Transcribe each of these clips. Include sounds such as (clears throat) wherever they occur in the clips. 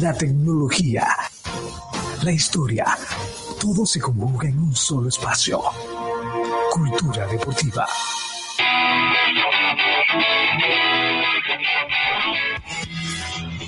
la tecnología, la historia, todo se conjuga en un solo espacio. Cultura deportiva.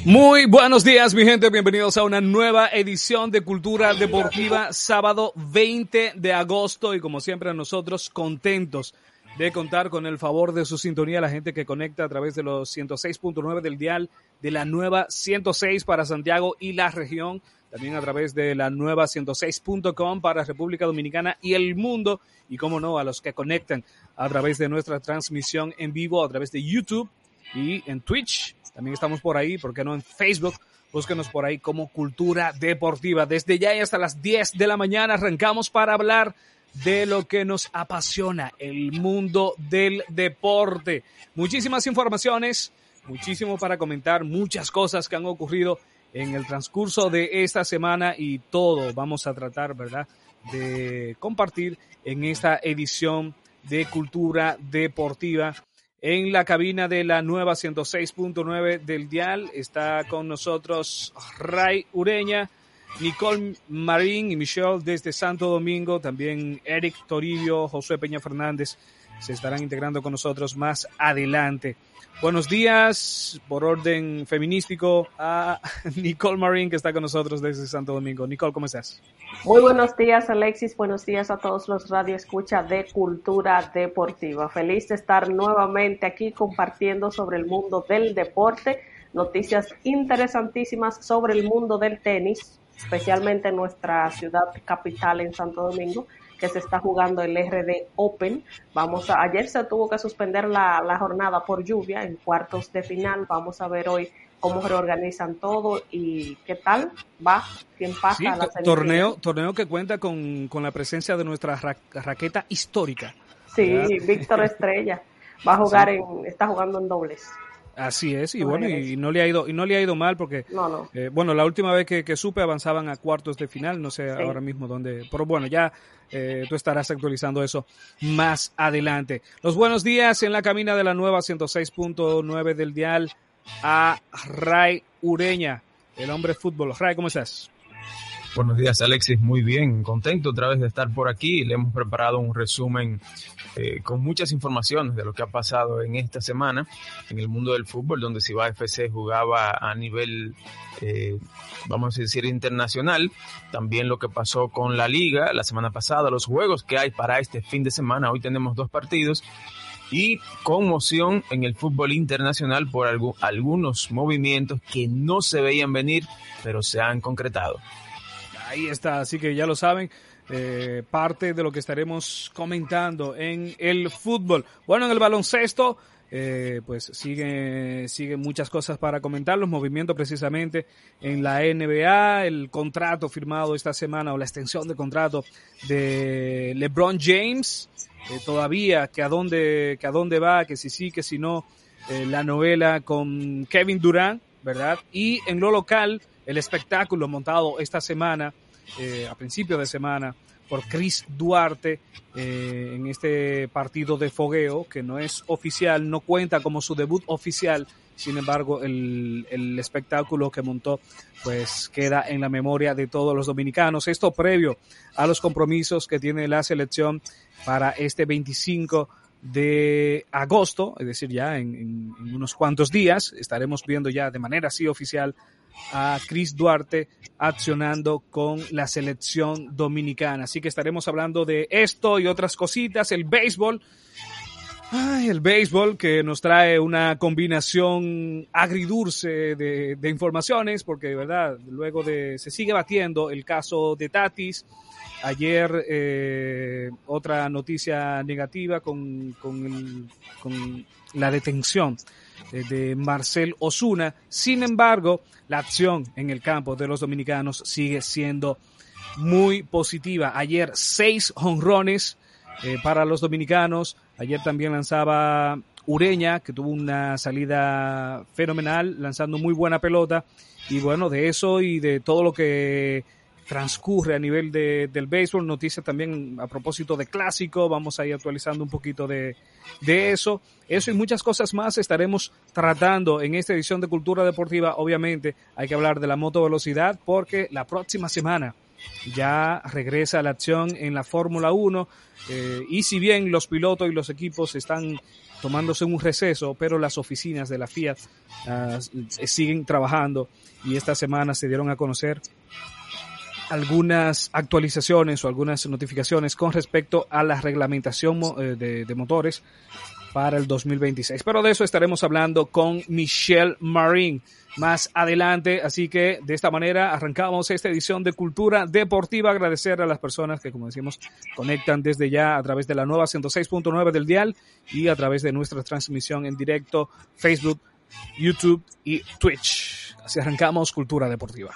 Muy buenos días, mi gente. Bienvenidos a una nueva edición de Cultura Deportiva, sábado 20 de agosto. Y como siempre, nosotros contentos de contar con el favor de su sintonía, la gente que conecta a través de los 106.9 del dial de la nueva 106 para Santiago y la región, también a través de la nueva 106.com para República Dominicana y el mundo, y como no, a los que conectan a través de nuestra transmisión en vivo a través de YouTube y en Twitch. También estamos por ahí, ¿por qué no en Facebook? Búsquenos por ahí como Cultura Deportiva. Desde ya y hasta las 10 de la mañana arrancamos para hablar de lo que nos apasiona, el mundo del deporte. Muchísimas informaciones, muchísimo para comentar, muchas cosas que han ocurrido en el transcurso de esta semana y todo vamos a tratar, ¿verdad?, de compartir en esta edición de Cultura Deportiva. En la cabina de la nueva 106.9 del Dial está con nosotros Ray Ureña, Nicole Marín y Michelle desde Santo Domingo, también Eric Toribio, José Peña Fernández se estarán integrando con nosotros más adelante. Buenos días, por orden feminístico, a (laughs) Nicole Marín que está con nosotros desde Santo Domingo. Nicole, ¿cómo estás? Muy buenos días, Alexis. Buenos días a todos los radioescuchas de Cultura Deportiva. Feliz de estar nuevamente aquí compartiendo sobre el mundo del deporte, noticias interesantísimas sobre el mundo del tenis, especialmente en nuestra ciudad capital en Santo Domingo, que se está jugando el RD Open. Vamos a, ayer se tuvo que suspender la, la jornada por lluvia en cuartos de final. Vamos a ver hoy cómo reorganizan todo y qué tal va, quién pasa a la torneo, torneo que cuenta con, con la presencia de nuestra raqueta histórica. Sí, Víctor (laughs) Estrella va a jugar en, está jugando en dobles. Así es, y bueno, y, no le ha ido, y no le ha ido mal porque, eh, bueno, la última vez que, supe avanzaban a cuartos de final, no sé ahora mismo dónde, pero bueno, ya eh, tú estarás actualizando eso más adelante. Los buenos días en la cabina de la nueva 106.9 del dial a Ray Ureña, el hombre fútbol. Ray, ¿cómo estás? Buenos días, Alexis. Muy bien, contento otra vez de estar por aquí. Le hemos preparado un resumen eh, con muchas informaciones de lo que ha pasado en esta semana en el mundo del fútbol, donde Ciba FC jugaba a nivel, eh, vamos a decir, internacional. También lo que pasó con la liga la semana pasada, los juegos que hay para este fin de semana. Hoy tenemos dos partidos y conmoción en el fútbol internacional por algunos movimientos que no se veían venir, pero se han concretado. Ahí está, así que ya lo saben. Eh, parte de lo que estaremos comentando en el fútbol. Bueno, en el baloncesto, eh, pues sigue, sigue muchas cosas para comentar, los movimientos precisamente en la NBA, el contrato firmado esta semana o la extensión de contrato de LeBron James, eh, todavía que a dónde, que a dónde va, que si sí, que si no, la novela con Kevin Durant, ¿verdad? Y en lo local, el espectáculo montado esta semana eh, a principio de semana por Chris Duarte eh, en este partido de fogueo que no es oficial, no cuenta como su debut oficial, sin embargo el, el espectáculo que montó pues queda en la memoria de todos los dominicanos. Esto previo a los compromisos que tiene la selección para este 25 de agosto, es decir, ya en, unos cuantos días, estaremos viendo ya de manera así oficial a Chris Duarte accionando con la selección dominicana. Así que estaremos hablando de esto y otras cositas, el béisbol. Ay, el béisbol que nos trae una combinación agridulce de, de informaciones, porque de verdad, luego de, se sigue batiendo el caso de Tatis. Ayer eh, otra noticia negativa con, con, la detención de Marcel Osuna. Sin embargo, la acción en el campo de los dominicanos sigue siendo muy positiva. Ayer seis honrones eh, para los dominicanos. Ayer también lanzaba Ureña, que tuvo una salida fenomenal, lanzando muy buena pelota. Y bueno, de eso y de todo lo que transcurre a nivel de, del béisbol. Noticias también a propósito de clásico. Vamos a ir actualizando un poquito de, de eso. Eso y muchas cosas más estaremos tratando en esta edición de Cultura Deportiva. Obviamente hay que hablar de la moto velocidad porque la próxima semana ya regresa la acción en la Fórmula 1 eh, y si bien los pilotos y los equipos están tomándose un receso, pero las oficinas de la Fiat uh, siguen trabajando y esta semana se dieron a conocer algunas actualizaciones o algunas notificaciones con respecto a la reglamentación eh, de, motores para el 2026. Pero de eso estaremos hablando con Michelle Marin más adelante. Así que de esta manera arrancamos esta edición de Cultura Deportiva. Agradecer a las personas que, como decimos, conectan desde ya a través de la nueva 106.9 del dial y a través de nuestra transmisión en directo, Facebook, YouTube y Twitch. Así arrancamos Cultura Deportiva.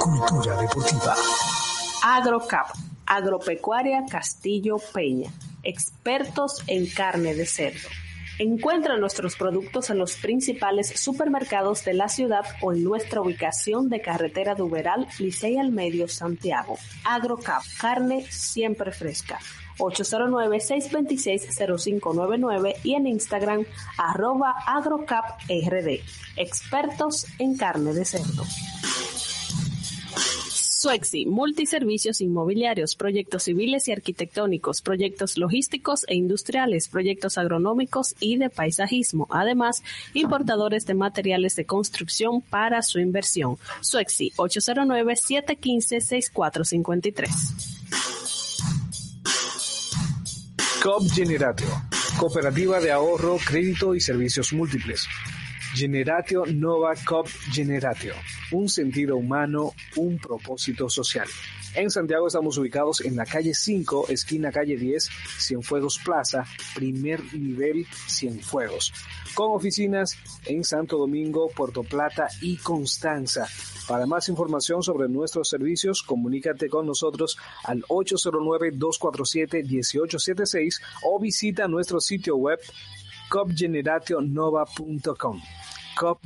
Cultura Deportiva. AgroCap, Agropecuaria Castillo Peña, expertos en carne de cerdo. Encuentra nuestros productos en los principales supermercados de la ciudad o en nuestra ubicación de carretera de Uberal, Licey al Medio, Santiago. AgroCap, carne siempre fresca. 809-626-0599 y en Instagram arroba agrocaprd. Expertos en carne de cerdo. Suexi, multiservicios inmobiliarios, proyectos civiles y arquitectónicos, proyectos logísticos e industriales, proyectos agronómicos y de paisajismo. Además, importadores de materiales de construcción para su inversión. Suexi, 809-715-6453. COP Generatio, Cooperativa de Ahorro, Crédito y Servicios Múltiples. Generatio Nova Cop Generatio, un sentido humano, un propósito social. En Santiago estamos ubicados en la calle 5, esquina calle 10, Cienfuegos Plaza, primer nivel Cienfuegos, con oficinas en Santo Domingo, Puerto Plata y Constanza. Para más información sobre nuestros servicios, comunícate con nosotros al 809-247-1876 o visita nuestro sitio web copgenerationnova.com. Cop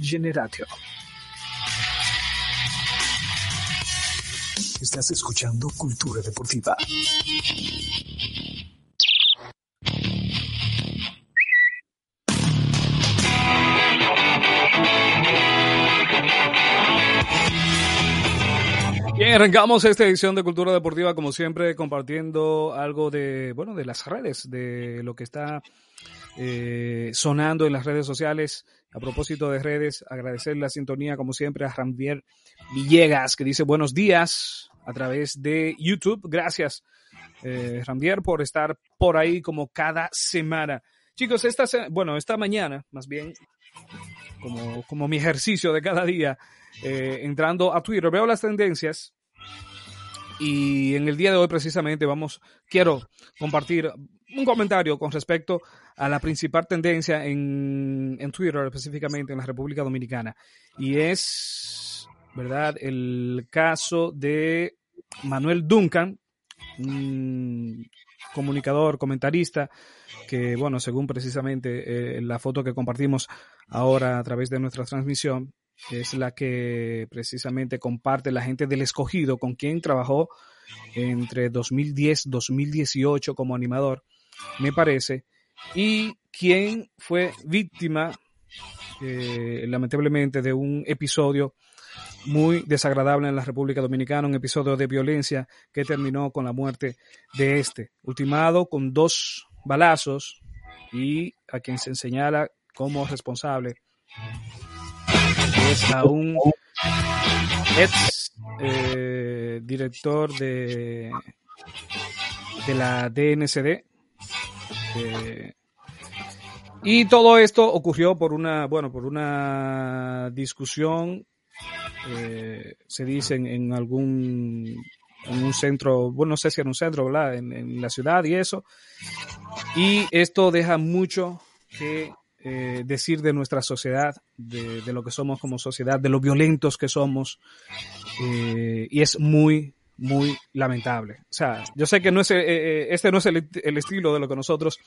Estás escuchando Cultura Deportiva. Bien, arrancamos esta edición de Cultura Deportiva, como siempre, compartiendo algo de, bueno, de las redes, de lo que está eh, sonando en las redes sociales. A propósito de redes, agradecer la sintonía, como siempre, a Ramvier Villegas, que dice buenos días a través de YouTube. Gracias, eh, Ramvier, por estar por ahí como cada semana. Chicos, esta, bueno, esta mañana, más bien, como, como mi ejercicio de cada día, eh, entrando a Twitter, veo las tendencias y en el día de hoy precisamente vamos, quiero compartir un comentario con respecto a la principal tendencia en, en Twitter, específicamente en la República Dominicana. Y es, ¿verdad?, el caso de Manuel Duncan, un comunicador, comentarista, que, bueno, según precisamente eh, la foto que compartimos ahora a través de nuestra transmisión, es la que precisamente comparte la gente del escogido con quien trabajó entre 2010-2018 como animador, me parece, y quien fue víctima, eh, lamentablemente, de un episodio muy desagradable en la República Dominicana, un episodio de violencia que terminó con la muerte de este, ultimado con dos balazos y a quien se señala como responsable es a un ex eh, director de, de la DNCD. Eh, y todo esto ocurrió por una, bueno, por una discusión, eh, se dice en, algún, en un centro, bueno, no sé si en un centro. En, la ciudad y eso. Y esto deja mucho que eh, decir de nuestra sociedad, de, lo que somos como sociedad, de lo violentos que somos, eh, y es muy, muy lamentable. O sea, yo sé que no es, eh, este no es el, el, estilo de lo que nosotros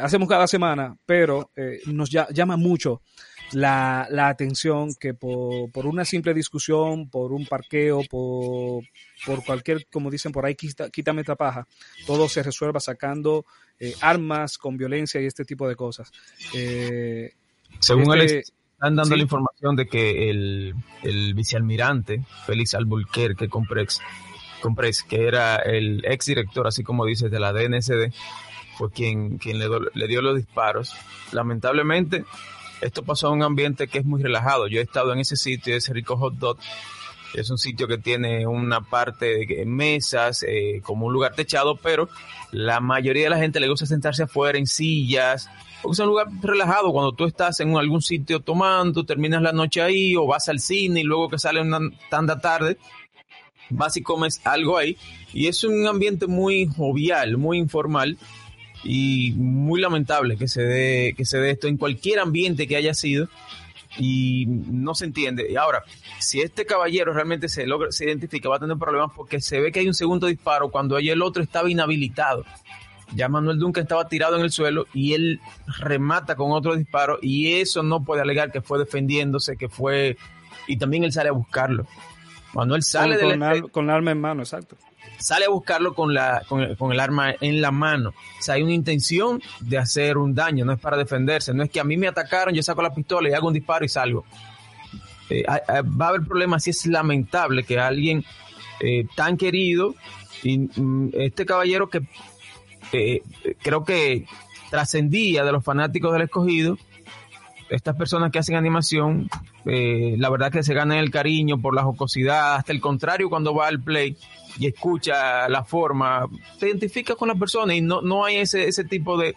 hacemos cada semana, pero nos llama mucho la, la atención que por, por, una simple discusión, por un parqueo, por, por cualquier, como dicen por ahí, quita, quítame esta paja, todo se resuelva sacando eh, armas con violencia y este tipo de cosas. Eh, Según este, él, están dando ¿sí? la información de que el, el vicealmirante Félix Albuquerque que era el ex director, así como dices, de la DNCD, fue quien, quien le, le dio los disparos. Lamentablemente, esto pasó en un ambiente que es muy relajado. Yo he estado en ese sitio, ese rico hot dog. Es un sitio que tiene una parte de mesas, eh, como un lugar techado, pero la mayoría de la gente le gusta sentarse afuera en sillas, porque es un lugar relajado. Cuando tú estás en algún sitio tomando, terminas la noche ahí, o vas al cine y luego que sale una tanda tarde, vas y comes algo ahí. Y es un ambiente muy jovial, muy informal y muy lamentable que se dé que se dé esto en cualquier ambiente que haya sido y no se entiende. Y ahora, si este caballero realmente se logra, se identifica, va a tener problemas porque se ve que hay un segundo disparo cuando ahí el otro estaba inhabilitado. Ya Manuel Duncan estaba tirado en el suelo y él remata con otro disparo y eso no puede alegar que fue defendiéndose, que fue y también él sale a buscarlo. Manuel sale con, del con, al, con el arma en mano, exacto sale a buscarlo con, la, con el, arma en la mano. O sea, hay una intención de hacer un daño, no es para defenderse. No es que a mí me atacaron, yo saco la pistola y hago un disparo y salgo. Eh, va a haber problemas y es lamentable que alguien eh, tan querido y mm, este caballero que eh, creo que trascendía de los fanáticos del escogido, estas personas que hacen animación, la verdad que se ganan el cariño por la jocosidad, hasta el contrario cuando va al play y escucha la forma, te identificas con la persona y no, no hay ese, ese tipo de,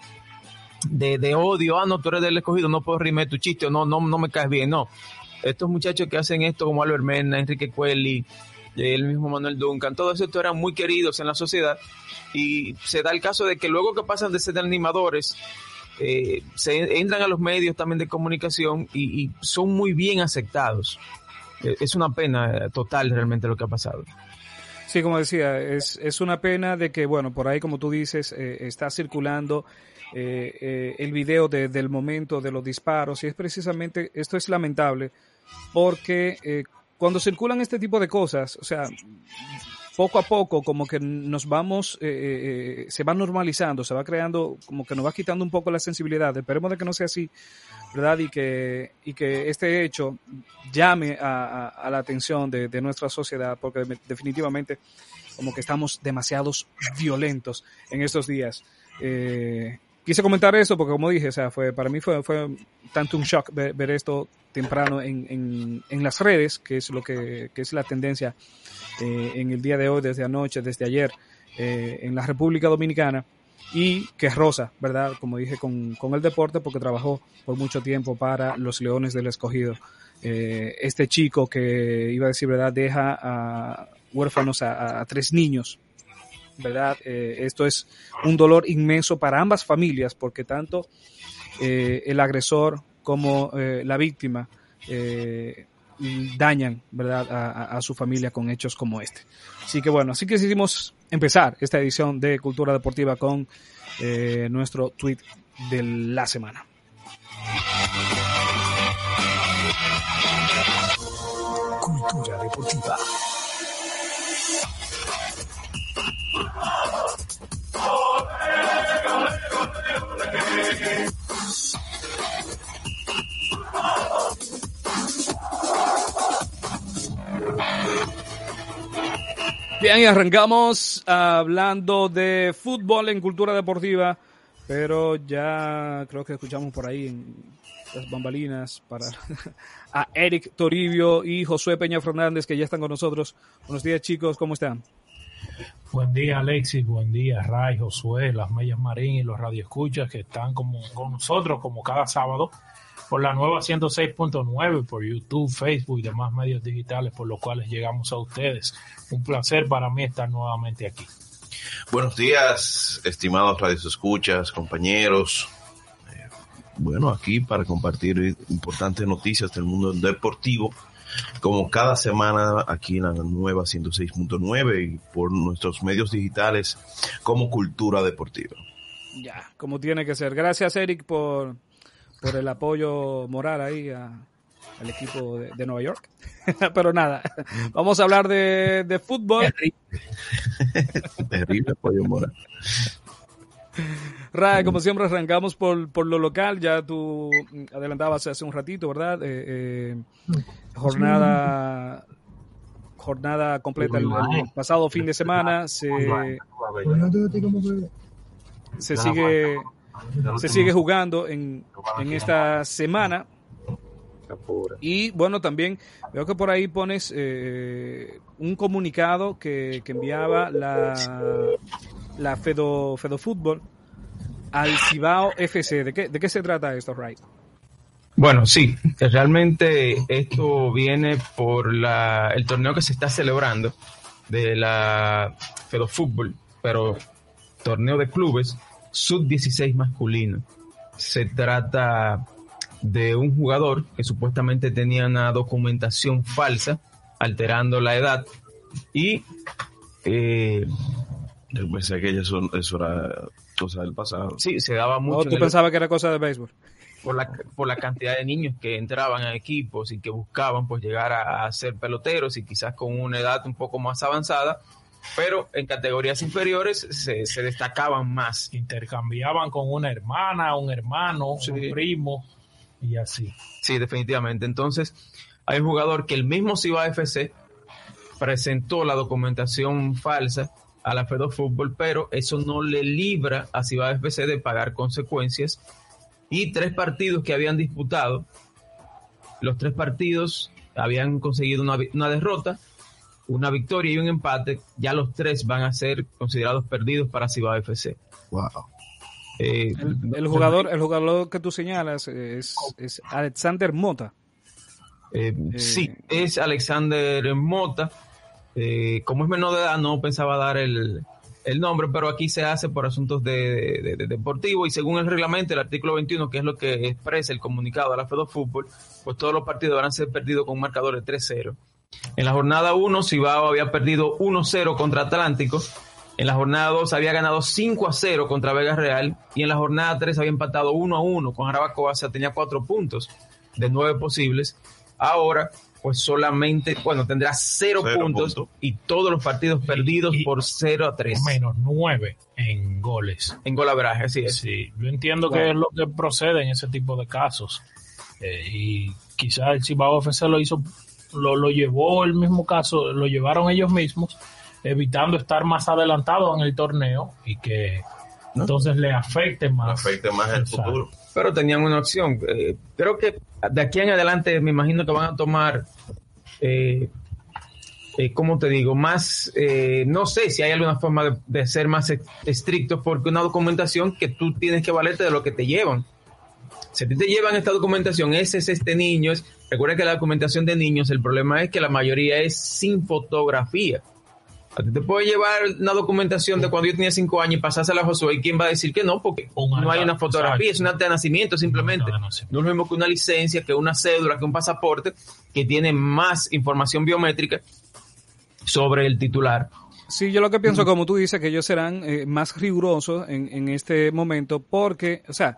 de, odio, ah, no, tú eres del escogido, no puedo rimar tu chiste, no, no, no me caes bien, no. Estos muchachos que hacen esto como Albert Mena, Enrique Cuelli, el mismo Manuel Duncan, todos estos eran muy queridos en la sociedad y se da el caso de que luego que pasan de ser animadores, eh, se entran a los medios también de comunicación y, y son muy bien aceptados. Eh, es una pena total realmente lo que ha pasado. Sí, como decía, es, es una pena de que, bueno, por ahí, como tú dices, eh, está circulando eh, eh, el video de, del momento de los disparos y es precisamente, esto es lamentable, porque eh, cuando circulan este tipo de cosas, o sea, poco a poco como que nos vamos, eh, eh, se va normalizando, se va creando, como que nos va quitando un poco la sensibilidad. Esperemos de que no sea así, ¿verdad? Y que, y que este hecho llame a, a, a la atención de, de, nuestra sociedad, porque definitivamente como que estamos demasiados violentos en estos días. Eh, quise comentar eso porque como dije, o sea, fue, para mí fue, fue tanto un shock ver, ver esto temprano en, en, en, las redes, que es lo que, que es la tendencia eh, en el día de hoy, desde anoche, desde ayer, eh, en la República Dominicana, y que es Rosa, ¿verdad? Como dije, con, con, el deporte, porque trabajó por mucho tiempo para los Leones del Escogido. Eh, este chico que iba a decir, ¿verdad? Deja a huérfanos a, tres niños, ¿verdad? Eh, esto es un dolor inmenso para ambas familias, porque tanto eh, el agresor como eh, la víctima dañan, ¿verdad?, a, a, su familia con hechos como este. Así que bueno, así que decidimos empezar esta edición de Cultura Deportiva con eh, nuestro tweet de la semana. Cultura Deportiva. Bien, arrancamos hablando de fútbol en cultura deportiva, pero ya creo que escuchamos por ahí en las bambalinas para (laughs) a Eric Toribio y Josué Peña Fernández que ya están con nosotros. Buenos días chicos, ¿cómo están? Buen día Alexis, buen día Ray, Josué, las Mellas Marín y los radioescuchas que están como, con nosotros como cada sábado por la nueva 106.9, por YouTube, Facebook y demás medios digitales por los cuales llegamos a ustedes. Un placer para mí estar nuevamente aquí. Buenos días, estimados radios escuchas, compañeros. Eh, bueno, aquí para compartir importantes noticias del mundo deportivo, como cada semana aquí en la nueva 106.9 y por nuestros medios digitales como Cultura Deportiva. Ya, como tiene que ser. Gracias, Eric, por por el apoyo moral ahí al equipo de, Nueva York. (laughs) Pero nada, vamos a hablar de, de fútbol. (laughs) Terrible apoyo moral. Ray, como siempre arrancamos por, por lo local, ya tú adelantabas hace un ratito, ¿verdad? Eh, eh, jornada jornada completa el, pasado fin de semana se, se sigue se sigue jugando en, en esta semana y bueno, también veo que por ahí pones eh, un comunicado que, que enviaba la, la Fedo, Fedo Fútbol al Cibao FC. ¿De qué, ¿De qué se trata esto, Ray? Bueno, sí, realmente esto viene por la, el torneo que se está celebrando de la Fedo Fútbol, pero torneo de clubes sub-16 masculino. Se trata de un jugador que supuestamente tenía una documentación falsa, alterando la edad, y eh, yo pensé que eso, eso era cosa del pasado. Sí, se daba mucho. ¿O tú pensabas que era cosa de béisbol? Por la, por la cantidad de niños que entraban a equipos y que buscaban pues llegar a, ser peloteros y quizás con una edad un poco más avanzada, pero en categorías inferiores se, se destacaban más. Intercambiaban con una hermana, un hermano, un primo y así. Sí, definitivamente. Entonces, hay un jugador que el mismo Ciba FC presentó la documentación falsa a la Fedo Fútbol, pero eso no le libra a Ciudad FC de pagar consecuencias. Y tres partidos que habían disputado, los tres partidos habían conseguido una, derrota, una victoria y un empate, ya los tres van a ser considerados perdidos para Ciudad FC. Wow. Eh, el, jugador, el jugador que tú señalas es, Alexander Mota. Eh, eh, sí, es Alexander Mota. Eh, como es menor de edad, no pensaba dar el, nombre, pero aquí se hace por asuntos de, deportivo y según el reglamento, el artículo 21, que es lo que expresa el comunicado de la Fedo Fútbol, pues todos los partidos van a ser perdidos con un marcador de 3-0. En la jornada 1, Cibao había perdido 1-0 contra Atlántico. En la jornada 2 había ganado 5 0 contra Vega Real. Y en la jornada 3 había empatado 1 1 con Jarabacoa. O sea, tenía 4 puntos de 9 posibles. Ahora pues solamente, bueno, tendrá cero, puntos y todos los partidos perdidos por 0 a 3. Menos 9 en goles. En golabraje, así es. Sí, yo entiendo que es lo que procede en ese tipo de casos. Eh, y quizás el Cibao FC lo hizo, lo, lo llevó el mismo caso, lo llevaron ellos mismos, evitando estar más adelantado en el torneo y que entonces le afecte más. Le afecte más el futuro pero tenían una opción. Eh, creo que de aquí en adelante me imagino que van a tomar, eh, eh ¿cómo te digo? Más, eh, no sé si hay alguna forma de, ser más estrictos porque una documentación que tú tienes que valerte de lo que te llevan. Si te llevan esta documentación, ese es este niño. Recuerda que la documentación de niños, el problema es que la mayoría es sin fotografía. A ti te puede llevar una documentación de cuando yo tenía cinco años y pasársela a Josué. ¿Y quién va a decir que no? Porque no hay una fotografía, es un acta de nacimiento simplemente. No es lo mismo que una licencia, que una cédula, que un pasaporte, que tiene más información biométrica sobre el titular. Sí, yo lo que pienso, como tú dices, que ellos serán eh, más rigurosos en, en este momento porque, o sea,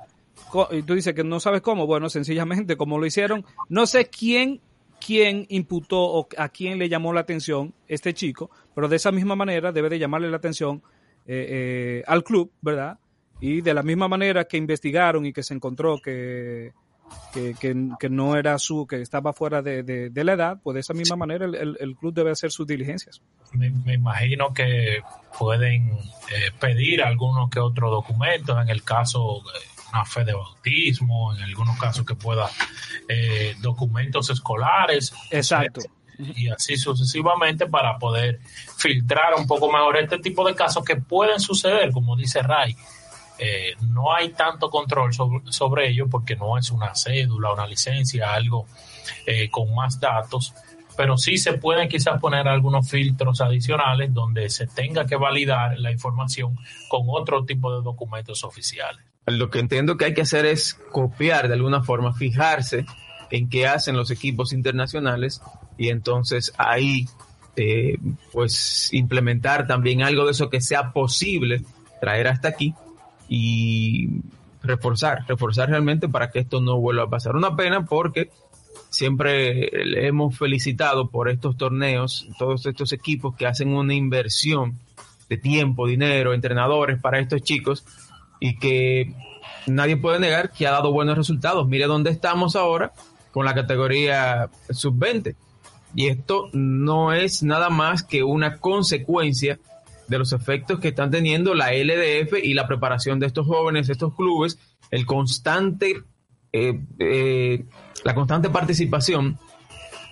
tú dices que no sabes cómo, bueno, sencillamente como lo hicieron, no sé quién quién imputó o a quién le llamó la atención este chico, pero de esa misma manera debe de llamarle la atención eh, eh, al club, ¿verdad? Y de la misma manera que investigaron y que se encontró que, que, no era su, que estaba fuera de, la edad, pues de esa misma manera el, club debe hacer sus diligencias. Me, imagino que pueden eh, pedir algunos que otros documentos, en el caso una fe de bautismo, en algunos casos que pueda eh, documentos escolares. Exacto. Y así sucesivamente para poder filtrar un poco mejor este tipo de casos que pueden suceder, como dice Ray. Eh, no hay tanto control sobre, sobre, ello porque no es una cédula, una licencia, algo eh, con más datos, pero sí se pueden quizás poner algunos filtros adicionales donde se tenga que validar la información con otro tipo de documentos oficiales lo que entiendo que hay que hacer es copiar de alguna forma, fijarse en qué hacen los equipos internacionales y entonces ahí eh, pues implementar también algo de eso que sea posible traer hasta aquí y reforzar, reforzar realmente para que esto no vuelva a pasar. Una pena porque siempre le hemos felicitado por estos torneos, todos estos equipos que hacen una inversión de tiempo, dinero, entrenadores para estos chicos y que nadie puede negar que ha dado buenos resultados. Mire dónde estamos ahora con la categoría sub-20. Y esto no es nada más que una consecuencia de los efectos que están teniendo la LDF y la preparación de estos jóvenes, estos clubes, el constante, eh, eh, la constante participación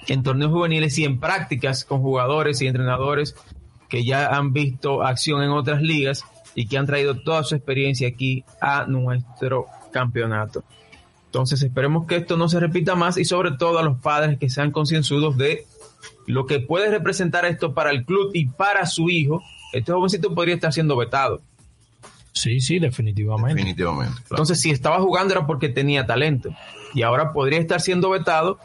en torneos juveniles y en prácticas con jugadores y entrenadores que ya han visto acción en otras ligas y que han traído toda su experiencia aquí a nuestro campeonato. Entonces esperemos que esto no se repita más y sobre todo a los padres que sean concienzudos de lo que puede representar esto para el club y para su hijo. Este jovencito podría estar siendo vetado. Sí, sí, definitivamente. Definitivamente. claro. Entonces, si estaba jugando era porque tenía talento. Y ahora podría estar siendo vetado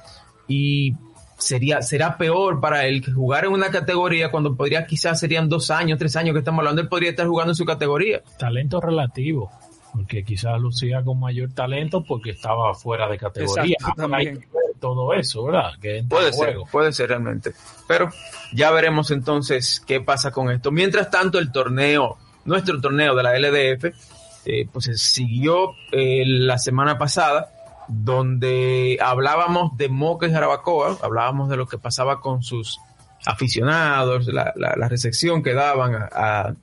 y sería, será peor para él que jugar en una categoría cuando podría quizás serían dos años, tres años que estamos hablando, él podría estar jugando en su categoría. Talento relativo, porque quizás lucía con mayor talento porque estaba fuera de categoría. Exacto, Ahora hay también. que ver todo eso, ¿verdad? Que Puede ser, juego. puede ser realmente. Pero ya veremos entonces qué pasa con esto. Mientras tanto, el torneo, nuestro torneo de la LDF, eh, pues se siguió eh, la semana pasada, donde hablábamos de Moca y Jarabacoa, hablábamos de lo que pasaba con sus aficionados, la, la- recepción que daban a, a-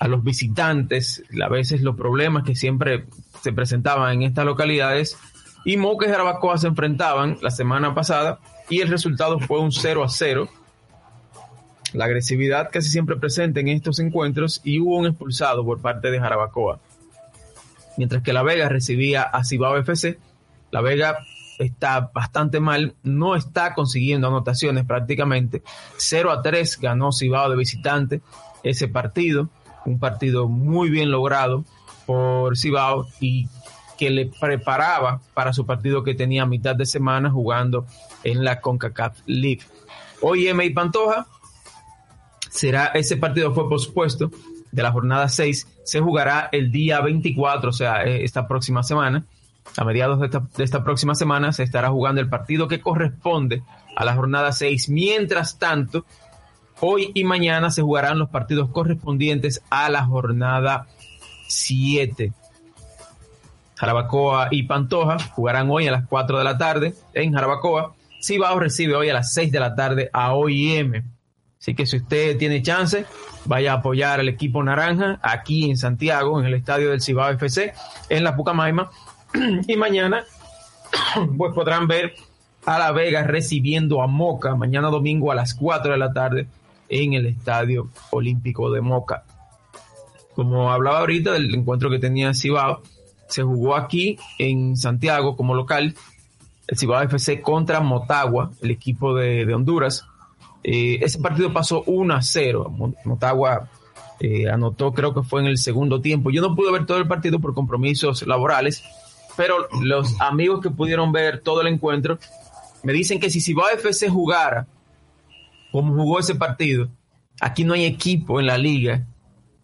a los visitantes, a veces los problemas que siempre se presentaban en estas localidades. Y Moca y Jarabacoa se enfrentaban la semana pasada y el resultado fue un 0 a 0. La agresividad casi siempre presente en estos encuentros y hubo un expulsado por parte de Jarabacoa. Mientras que La Vega recibía a Cibao FC, La Vega está bastante mal, no está consiguiendo anotaciones prácticamente. 0 a 3 ganó Cibao de visitante ese partido, un partido muy bien logrado por Cibao y que le preparaba para su partido que tenía a mitad de semana jugando en la CONCACAF League. Hoy M Pantoja será ese partido fue pospuesto de la jornada 6, se jugará el día 24, o sea, eh, esta próxima semana. A mediados de esta, de esta próxima semana se estará jugando el partido que corresponde a la jornada 6. Mientras tanto, hoy y mañana se jugarán los partidos correspondientes a la jornada 7. Jarabacoa y Pantoja jugarán hoy a las 4 de la tarde en Jarabacoa. Cibao recibe hoy a las 6 de la tarde a OIM. Así que si usted tiene chance, vaya a apoyar al equipo naranja aquí en Santiago, en el estadio del Cibao FC, en la Pucamaima. (clears throat) y mañana, (clears throat) pues podrán ver a La Vega recibiendo a Moca mañana domingo a las 4 de la tarde en el Estadio Olímpico de Moca. Como hablaba ahorita del encuentro que tenía Cibao, se jugó aquí en Santiago como local, el Cibao FC contra Motagua, el equipo de, de Honduras. Eh, ese partido pasó 1 a 0. Mo- Motagua eh, anotó, creo que fue en el segundo tiempo. Yo no pude ver todo el partido por compromisos laborales, pero los amigos que pudieron ver todo el encuentro me dicen que si Cibao FC jugara como jugó ese partido, aquí no hay equipo en la liga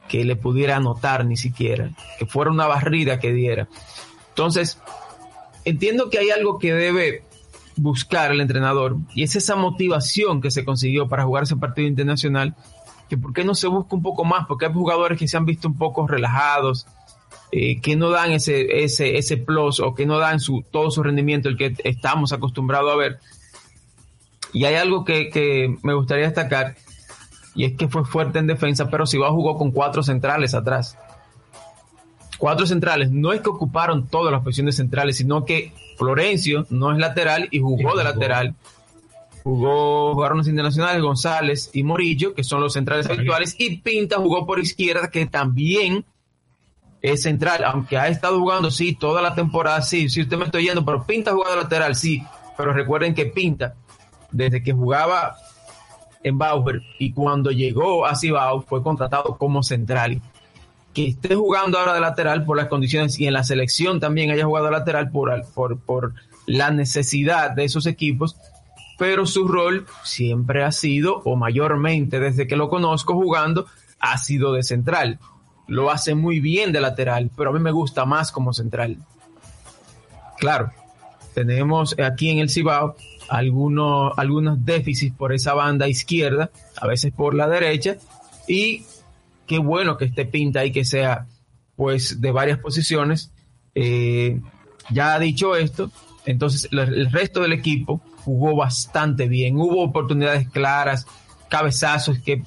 que le pudiera anotar ni siquiera, que fuera una barrida que diera. Entonces, entiendo que hay algo que debe buscar el entrenador y es esa motivación que se consiguió para jugar ese partido internacional, que por qué no se busca un poco más, porque hay jugadores que se han visto un poco relajados, eh, que no dan ese, ese, ese plus o que no dan su, todo su rendimiento, el que estamos acostumbrados a ver. Y hay algo que, que me gustaría destacar, y es que fue fuerte en defensa, pero Cibao jugó con cuatro centrales atrás. Cuatro centrales, no es que ocuparon todas las posiciones centrales, sino que Florencio no es lateral y jugó Y de lateral. Jugó, jugaron los internacionales González y Morillo, que son los centrales habituales, y Pinta jugó por izquierda, que también es central, aunque ha estado jugando, sí, toda la temporada, sí, sí, usted me estoy yendo, pero Pinta ha jugado lateral, sí, pero recuerden que Pinta, desde que jugaba en Bauer y cuando llegó a Cibao fue contratado como central. Que esté jugando ahora de lateral por las condiciones y en la selección también haya jugado lateral por, por, por la necesidad de esos equipos, pero su rol siempre ha sido, o mayormente desde que lo conozco jugando, ha sido de central. lo hace muy bien de lateral, pero a mí me gusta más como central. Claro, tenemos aquí en el Cibao algunos, algunos déficits por esa banda izquierda, a veces por la derecha, y qué bueno que esté pinta y que sea pues de varias posiciones. Eh, ya dicho esto, entonces el resto del equipo jugó bastante bien, hubo oportunidades claras, cabezazos que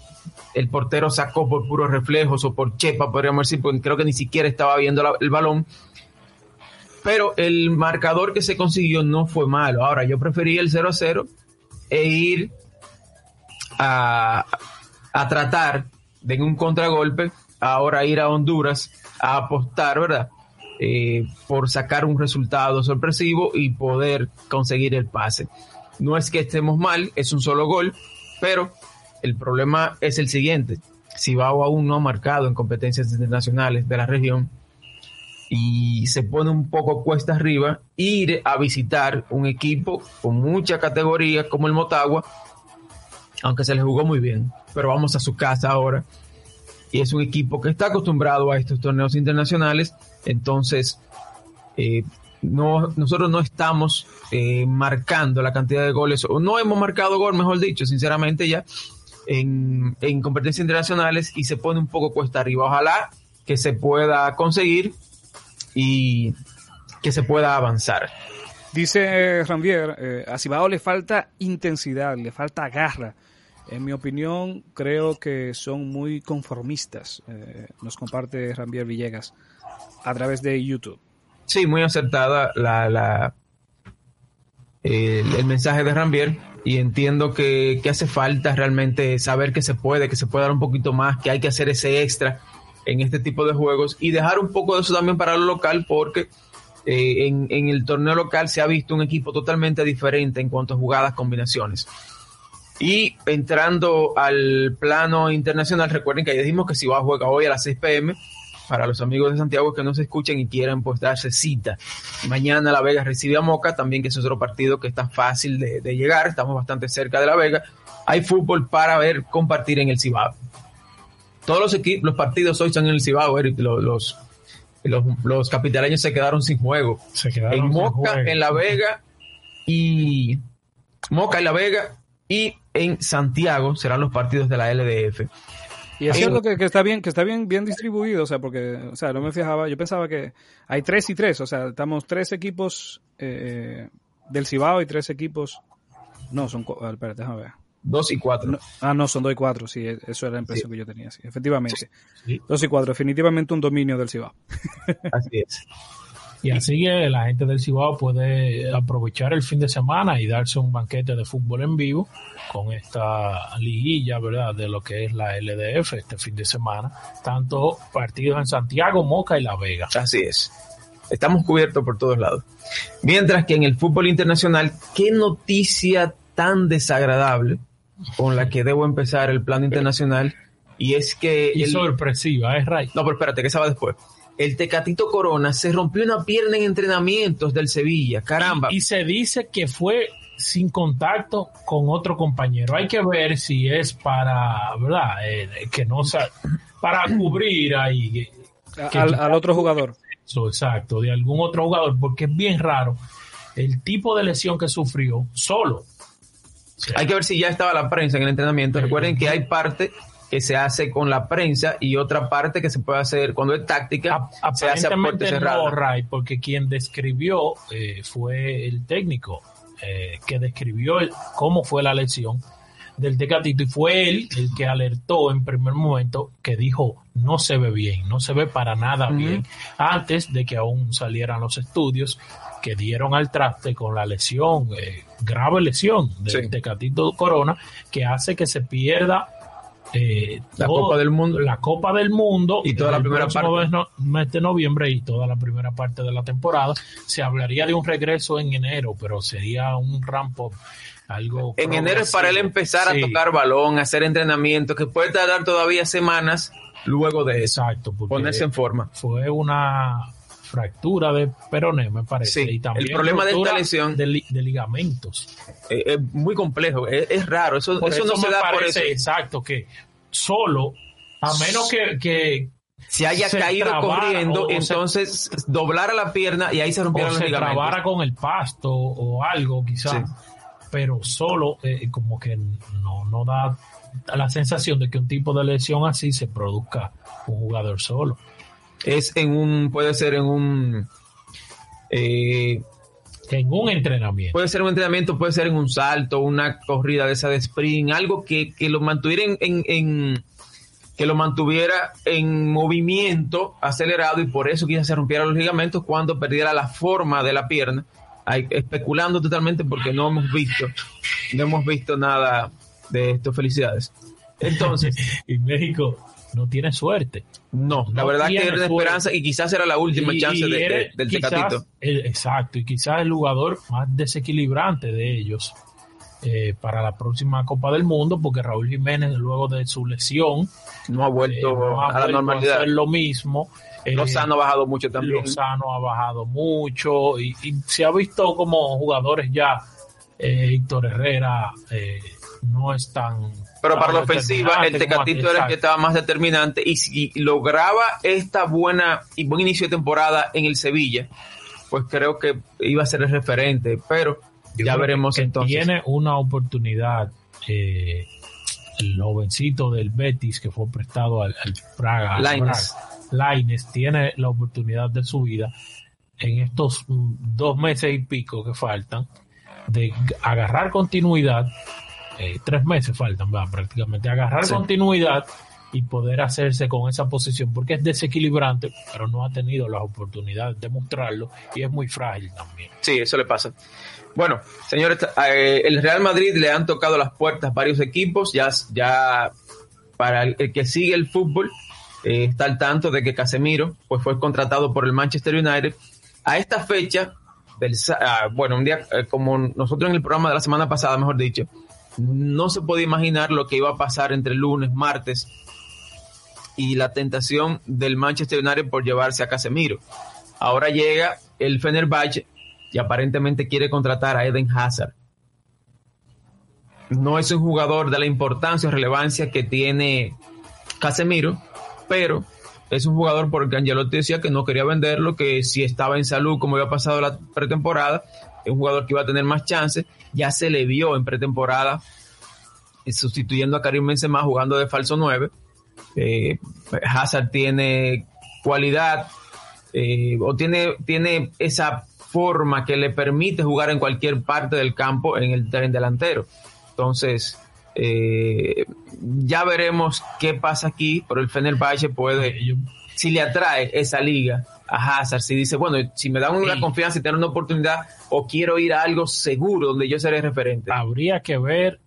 el portero sacó por puros reflejos o por chepa, podríamos decir, porque creo que ni siquiera estaba viendo el balón. Pero el marcador que se consiguió no fue malo. Ahora, yo preferí el 0 a 0 e ir a, a tratar de un contragolpe, ahora ir a Honduras a apostar, ¿verdad? Eh, por sacar un resultado sorpresivo y poder conseguir el pase. No es que estemos mal, es un solo gol, pero el problema es el siguiente. Cibao aún no ha marcado en competencias internacionales de la región y se pone un poco cuesta arriba ir a visitar un equipo con mucha categoría como el Motagua, aunque se le jugó muy bien, pero vamos a su casa ahora. Y es un equipo que está acostumbrado a estos torneos internacionales, entonces eh, no, nosotros no estamos eh, marcando la cantidad de goles, o no hemos marcado gol, mejor dicho, sinceramente ya, en, en competencias internacionales y se pone un poco cuesta arriba. Ojalá que se pueda conseguir y que se pueda avanzar. Dice Rambier, eh, a Cibao le falta intensidad, le falta garra. En mi opinión, creo que son muy conformistas, eh, nos comparte Rambier Villegas a través de YouTube. Sí, muy acertada la, la el, mensaje de Rambier y entiendo que, que, hace falta realmente saber que se puede, que se puede dar un poquito más, que hay que hacer ese extra en este tipo de juegos y dejar un poco de eso también para lo local porque eh, en, en, el torneo local se ha visto un equipo totalmente diferente en cuanto a jugadas, combinaciones. Y entrando al plano internacional, recuerden que ya dijimos que si va a jugar hoy a las 6 pm, para los amigos de Santiago que no se escuchen y quieran pues darse cita. Mañana La Vega recibe a Moca, también que es otro partido que está fácil de, de llegar, estamos bastante cerca de La Vega. Hay fútbol para ver, compartir en el Cibao. Todos los equipos, los partidos hoy están en el Cibao, Eric, los, los, los, los capitaleños se quedaron sin juego. Se quedaron en Moca, sin juego. en La Vega y Moca en La Vega y en Santiago serán los partidos de la LDF. Y es cierto que, que, está bien, que está bien, bien distribuido, o sea, porque, o sea, no me fijaba, yo pensaba que hay tres y tres, o sea, estamos tres equipos eh, del Cibao y tres equipos, no, son, espérate, déjame ver. Dos y cuatro. No, ah, no, son dos y cuatro, sí, eso era la impresión sí. que yo tenía, sí, efectivamente. Sí. Dos y cuatro, definitivamente un dominio del Cibao. Así es. (laughs) Y así que la gente del Cibao puede aprovechar el fin de semana y darse un banquete de fútbol en vivo con esta liguilla, ¿verdad? De lo que es la LDF este fin de semana. Tanto partidos en Santiago, Moca y La Vega. Así es. Estamos cubiertos por todos lados. Mientras que en el fútbol internacional, qué noticia tan desagradable con la que debo empezar el plano internacional. Y es que... Y el... sorpresiva, es right. No, pero espérate, que se va después el Tecatito Corona se rompió una pierna en entrenamientos del Sevilla. Caramba. Y, y, se dice que fue sin contacto con otro compañero. Hay que ver si es para, ¿verdad? Eh, que no sea, para cubrir ahí. Que, al, al, otro jugador. Eso, exacto, de algún otro jugador, porque es bien raro el tipo de lesión que sufrió solo. Sí. Hay que ver si ya estaba la prensa en el entrenamiento. Recuerden que hay parte que se hace con la prensa y otra parte que se puede hacer cuando es táctica a, se hace a puerta cerrada. No, Ray, porque quien describió eh, fue el técnico eh, que describió el, cómo fue la lesión del Tecatito y fue él el que alertó en primer momento que dijo no se ve bien, no se ve para nada uh -huh. bien antes de que aún salieran los estudios que dieron al traste con la lesión, eh, grave lesión del sí. Tecatito Corona que hace que se pierda eh, la todo, Copa del Mundo. La Copa del Mundo. Y toda la primera parte. No, mes de noviembre y toda la primera parte de la temporada. Se hablaría de un regreso en enero, pero sería un ramp up. Algo en enero es para él empezar sí. a tocar balón, a hacer entrenamiento, que puede tardar todavía semanas luego de eso. Exacto. Ponerse en forma. Fue una fractura de peroné, me parece. Sí, y también el problema de esta lesión de, li de ligamentos. Es, es, muy complejo, es, es raro. Eso, eso, eso, no se da parece, por eso. Exacto, que solo, a menos que, que, se haya se caído trabara corriendo, o- o se- entonces doblara la pierna y ahí se o rompieron los se ligamentos. trabara con el pasto o algo quizás, Sí. pero solo eh, como que no, no da la sensación de que un tipo de lesión así se produzca un jugador solo. Es en un, puede ser en un, eh, En un entrenamiento. puede ser un entrenamiento, puede ser en un salto, una corrida de esa de sprint, algo que, que lo mantuviera en, en- en- que lo mantuviera en movimiento acelerado y por eso quizás se rompieran los ligamentos cuando perdiera la forma de la pierna. Especulando totalmente porque no hemos visto, no hemos visto nada de esto. Felicidades. Entonces, (laughs) y México no tiene suerte. no, la verdad que era suerte. esperanza y quizás era la última Y- chance y de- de- del quizás Tecatito. el- exacto, y quizás el jugador más desequilibrante de ellos eh, para la próxima Copa del Mundo, porque Raúl Jiménez, luego de su lesión, No ha eh, vuelto no ha a la normalidad. hacer lo mismo. Eh, Lozano ha bajado mucho también. Lozano ha bajado mucho y, y se ha visto como jugadores ya, eh, Héctor Herrera eh, no es tan... Pero para la tan ofensiva, el Tecatito era el que estaba más determinante. Y si lograba esta buena y buen inicio de temporada en el Sevilla, pues creo que iba a ser el referente. Pero Yo ya veremos que entonces. Tiene una oportunidad eh, el jovencito del Betis que fue prestado al, al Praga. Praga. Lainez tiene la oportunidad de su vida en estos mm, dos meses y pico que faltan de agarrar continuidad. Eh, tres meses faltan, va, prácticamente agarrar Sí. continuidad y poder hacerse con esa posición porque es desequilibrante, pero no ha tenido las oportunidades de mostrarlo y es muy frágil también. Sí, eso le pasa. Bueno, señores, eh, el Real Madrid le han tocado las puertas varios equipos. Ya, ya para el, que sigue el fútbol, eh, está al tanto de que Casemiro pues, fue contratado por el Manchester United. A esta fecha, del, ah, bueno, un día eh, como nosotros en el programa de la semana pasada, mejor dicho, no se podía imaginar lo que iba a pasar entre lunes, martes y la tentación del Manchester United por llevarse a Casemiro. Ahora llega el Fenerbahce y aparentemente quiere contratar a Eden Hazard. No es un jugador de la importancia o relevancia que tiene Casemiro, pero es un jugador porque Angelotti decía que no quería venderlo, que si estaba en salud como había pasado la pretemporada, un jugador que iba a tener más chances. Ya se le vio en pretemporada eh, sustituyendo a Karim Benzema jugando de falso 9. Eh, Hazard tiene cualidad eh, o tiene, tiene esa forma que le permite jugar en cualquier parte del campo en el tren delantero. Entonces, eh, ya veremos qué pasa aquí, pero el Fenerbahce puede, si le atrae esa liga a Hazard, si dice, bueno, si me dan una Sí. confianza y tener una oportunidad, o quiero ir a algo seguro donde yo seré referente. habría que ver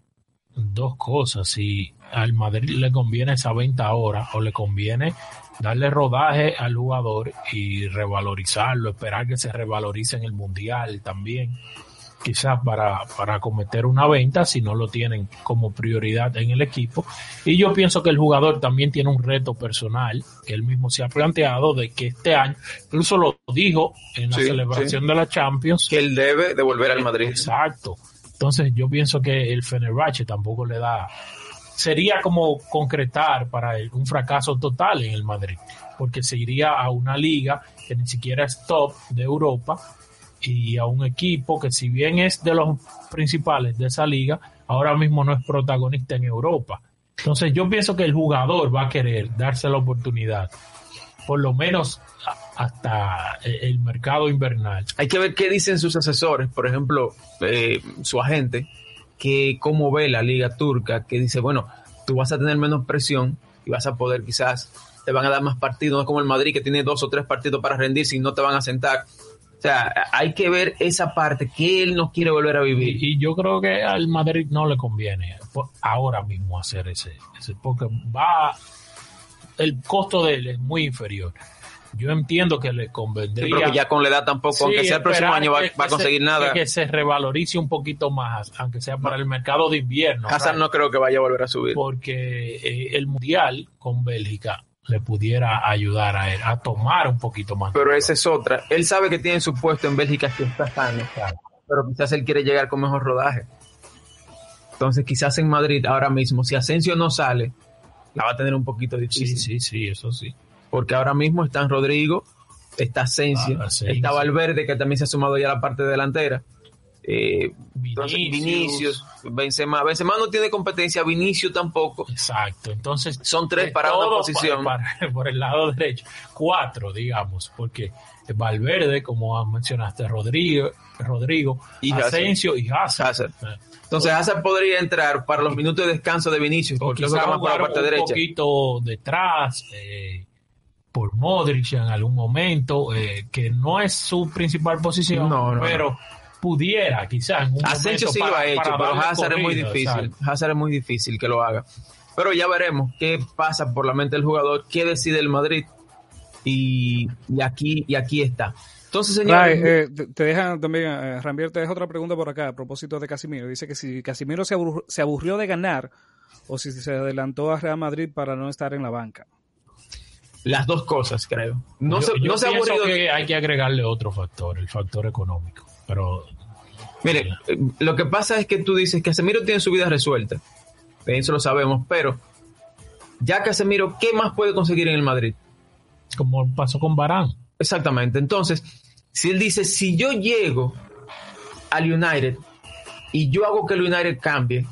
dos cosas. Si al Madrid le conviene esa venta ahora o le conviene darle rodaje al jugador y revalorizarlo, esperar que se revalorice en el Mundial también. Quizás para, para cometer una venta si no lo tienen como prioridad en el equipo. Y yo pienso que el jugador también tiene un reto personal que él mismo se ha planteado de que este año, incluso lo dijo en la Sí, celebración de la Champions, Que él debe devolver al Madrid. Exacto. Entonces yo pienso que el Fenerbahce tampoco le da... Sería como concretar para él un fracaso total en el Madrid, porque se iría a una liga que ni siquiera es top de Europa y a un equipo que si bien es de los principales de esa liga, ahora mismo no es protagonista en Europa. Entonces yo pienso que el jugador va a querer darse la oportunidad, por lo menos hasta eh, el mercado invernal. Hay que ver qué dicen sus asesores, por ejemplo, eh, su agente, que cómo ve la liga turca, que dice, bueno, tú vas a tener menos presión y vas a poder quizás, te van a dar más partidos, no es como el Madrid que tiene dos o tres partidos para rendir si no te van a sentar. O sea, hay que ver esa parte que él no quiere volver a vivir. Y, y yo creo que al Madrid no le conviene ahora mismo hacer ese, ese porque va el costo de él es muy inferior. Yo entiendo que le Sí, convendría pero que ya con la edad tampoco, Sí, aunque sea el próximo año, va, a conseguir se- nada. que, se revalorice un poquito más, aunque sea para el mercado de invierno. Hazard no creo que vaya a volver a subir. porque eh, el mundial con Bélgica le pudiera ayudar a él a tomar un poquito más. Pero esa es otra. Él sabe que tiene su puesto en Bélgica que está sano, pero quizás él quiere llegar con mejor rodaje. Entonces, quizás en Madrid ahora mismo, si Asensio no sale, la va a tener un poquito Sí, difícil. sí, sí, eso sí. porque ahora mismo están Rodrigo, está Asensio, Ah, Asensio. está Valverde, que también se ha sumado ya a la parte delantera. Eh, entonces, Vinicius. Vinicius, Benzema, Benzema no tiene competencia, Vinicius tampoco. Exacto, entonces Son tres para una posición. para- (laughs) por el lado derecho, cuatro, digamos, porque Valverde, como mencionaste, Rodrigo, Rodrigo, Y Hazard. Asensio y Hazard. Hazard. Eh, Entonces Hazard podría entrar para los minutos de descanso de Vinicius, porque por la parte un derecha. poquito detrás, eh, por Modric en algún momento, eh, que no es su principal posición, No, no, pero pudiera quizás Asensio sí lo ha hecho, pero Hazard es muy difícil. exacto. Hazard es muy difícil que lo haga. Pero ya veremos qué pasa por la mente del jugador, qué decide el Madrid. Y, y aquí y aquí está. Entonces, Ray, señores, eh, te- dejan también, eh, Rambier te deja otra pregunta por acá a propósito de Casimiro. Dice que si Casimiro se, abur- se aburrió de ganar o si se adelantó a Real Madrid para no estar en la banca. las dos cosas, creo. No yo, se, yo no se ha pienso aburrido. que hay que agregarle otro factor, el factor económico. Pero Mire, eh, lo que pasa es que tú dices que Casemiro tiene su vida resuelta. Eso lo sabemos, pero ya Casemiro, ¿qué más puede conseguir en el Madrid? como pasó con Barán, Exactamente. Entonces, si él dice, si yo llego al United y yo hago que el United cambie,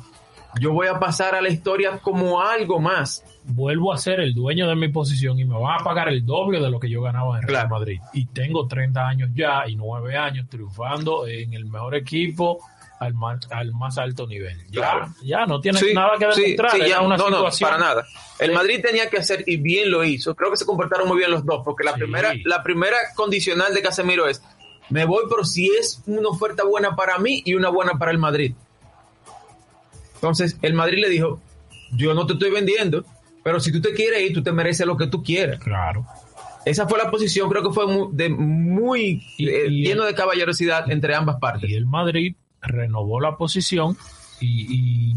yo voy a pasar a la historia como algo más. Vuelvo a ser el dueño de mi posición y me van a pagar el doble de lo que yo ganaba en Real Claro. Madrid. Y tengo 30 años ya y 9 años triunfando en el mejor equipo al más, al más alto nivel. Ya, Claro. ya no tiene Sí, nada que sí, demostrar. sí, era ya, una no, no, situación. para nada. El Sí. Madrid tenía que hacer y bien lo hizo. Creo que se comportaron muy bien los dos, porque la Sí. primera, la primera condicional de Casemiro es me voy, pero si es una oferta buena para mí y una buena para el Madrid. Entonces, el Madrid le dijo, yo no te estoy vendiendo, pero si tú te quieres ir, tú te mereces lo que tú quieras. Claro. Esa fue la posición, creo que fue muy, de, muy Y- eh, y- lleno de caballerosidad entre ambas partes. Y el Madrid renovó la posición y, y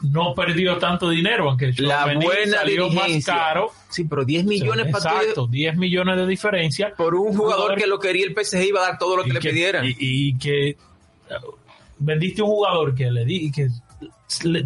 no perdió tanto dinero, aunque La buena salió más caro. Sí, pero 10 millones para Exacto, 10 millones de diferencia. por un jugador que lo quería el PSG iba a dar todo lo que le pidieran. Y, y que uh, vendiste un jugador que le di que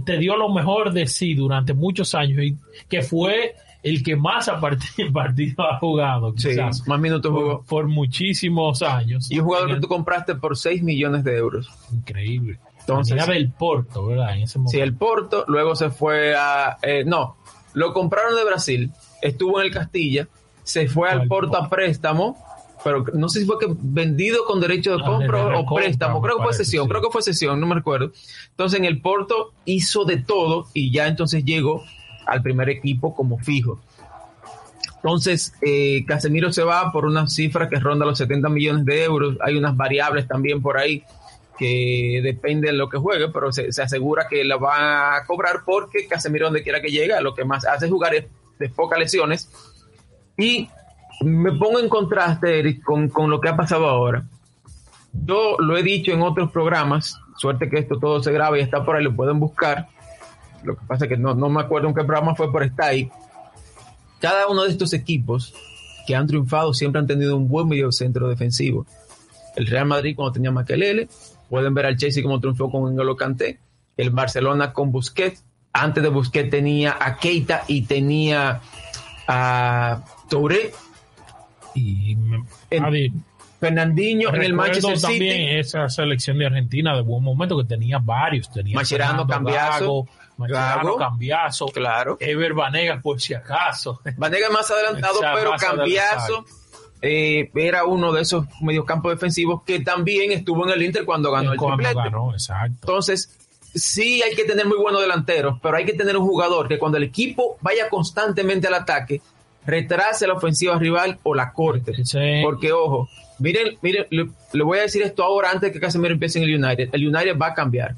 te dio lo mejor de sí durante muchos años y que fue el que más a partir (laughs) partido ha jugado Sí, quizás. más minutos jugó. por, por muchísimos años. Y un jugador que tú compraste por 6 millones de euros. el- increíble. Entonces- Venía del Porto verdad en ese momento Sí, el Porto, luego se fue a... eh, no, lo compraron de Brasil, estuvo en el Castilla, se fue al Porto a préstamo, pero no sé si fue que vendido con derecho de Ah, compra o préstamo, creo que fue sesión, sí. creo que fue sesión, no me recuerdo. Entonces en el Porto hizo de todo y ya entonces llegó al primer equipo como fijo. Entonces, eh, Casemiro se va por una cifra que ronda los 70 millones de euros. Hay unas variables también por ahí que depende de lo que juegue, pero se, se asegura que la va a cobrar porque Casemiro donde quiera que llegue, lo que más hace es jugar es de pocas lesiones. Y me pongo en contraste, Eric, con, con lo que ha pasado ahora. Yo lo he dicho en otros programas, suerte que esto todo se graba y está por ahí, lo pueden buscar. Lo que pasa es que no, no me acuerdo en qué programa fue, pero está ahí. Cada uno de estos equipos que han triunfado siempre han tenido un buen mediocentro defensivo. El Real Madrid cuando tenía Makelele, pueden ver al Chelsea como triunfó con N'Golo Kanté, el Barcelona con Busquets, antes de Busquets tenía a Keita y tenía a Touré, y me- En- Adi, Fernandinho en el Manchester también City. esa selección de Argentina de buen momento que tenía varios tenía Mascherano, Claro. Ever Vanegas por si acaso Vanega más adelantado, pero más Cambiaso eh, era uno de esos mediocampos defensivos que también estuvo en el Inter cuando ganó el cuando triplete. ganó exacto Entonces, sí hay que tener muy buenos delanteros, pero hay que tener un jugador que cuando el equipo vaya constantemente al ataque, retrase la ofensiva rival o la corte. Porque, ojo, miren, miren, le, le voy a decir esto ahora antes de que Casemiro empiece en el United. El United va a cambiar.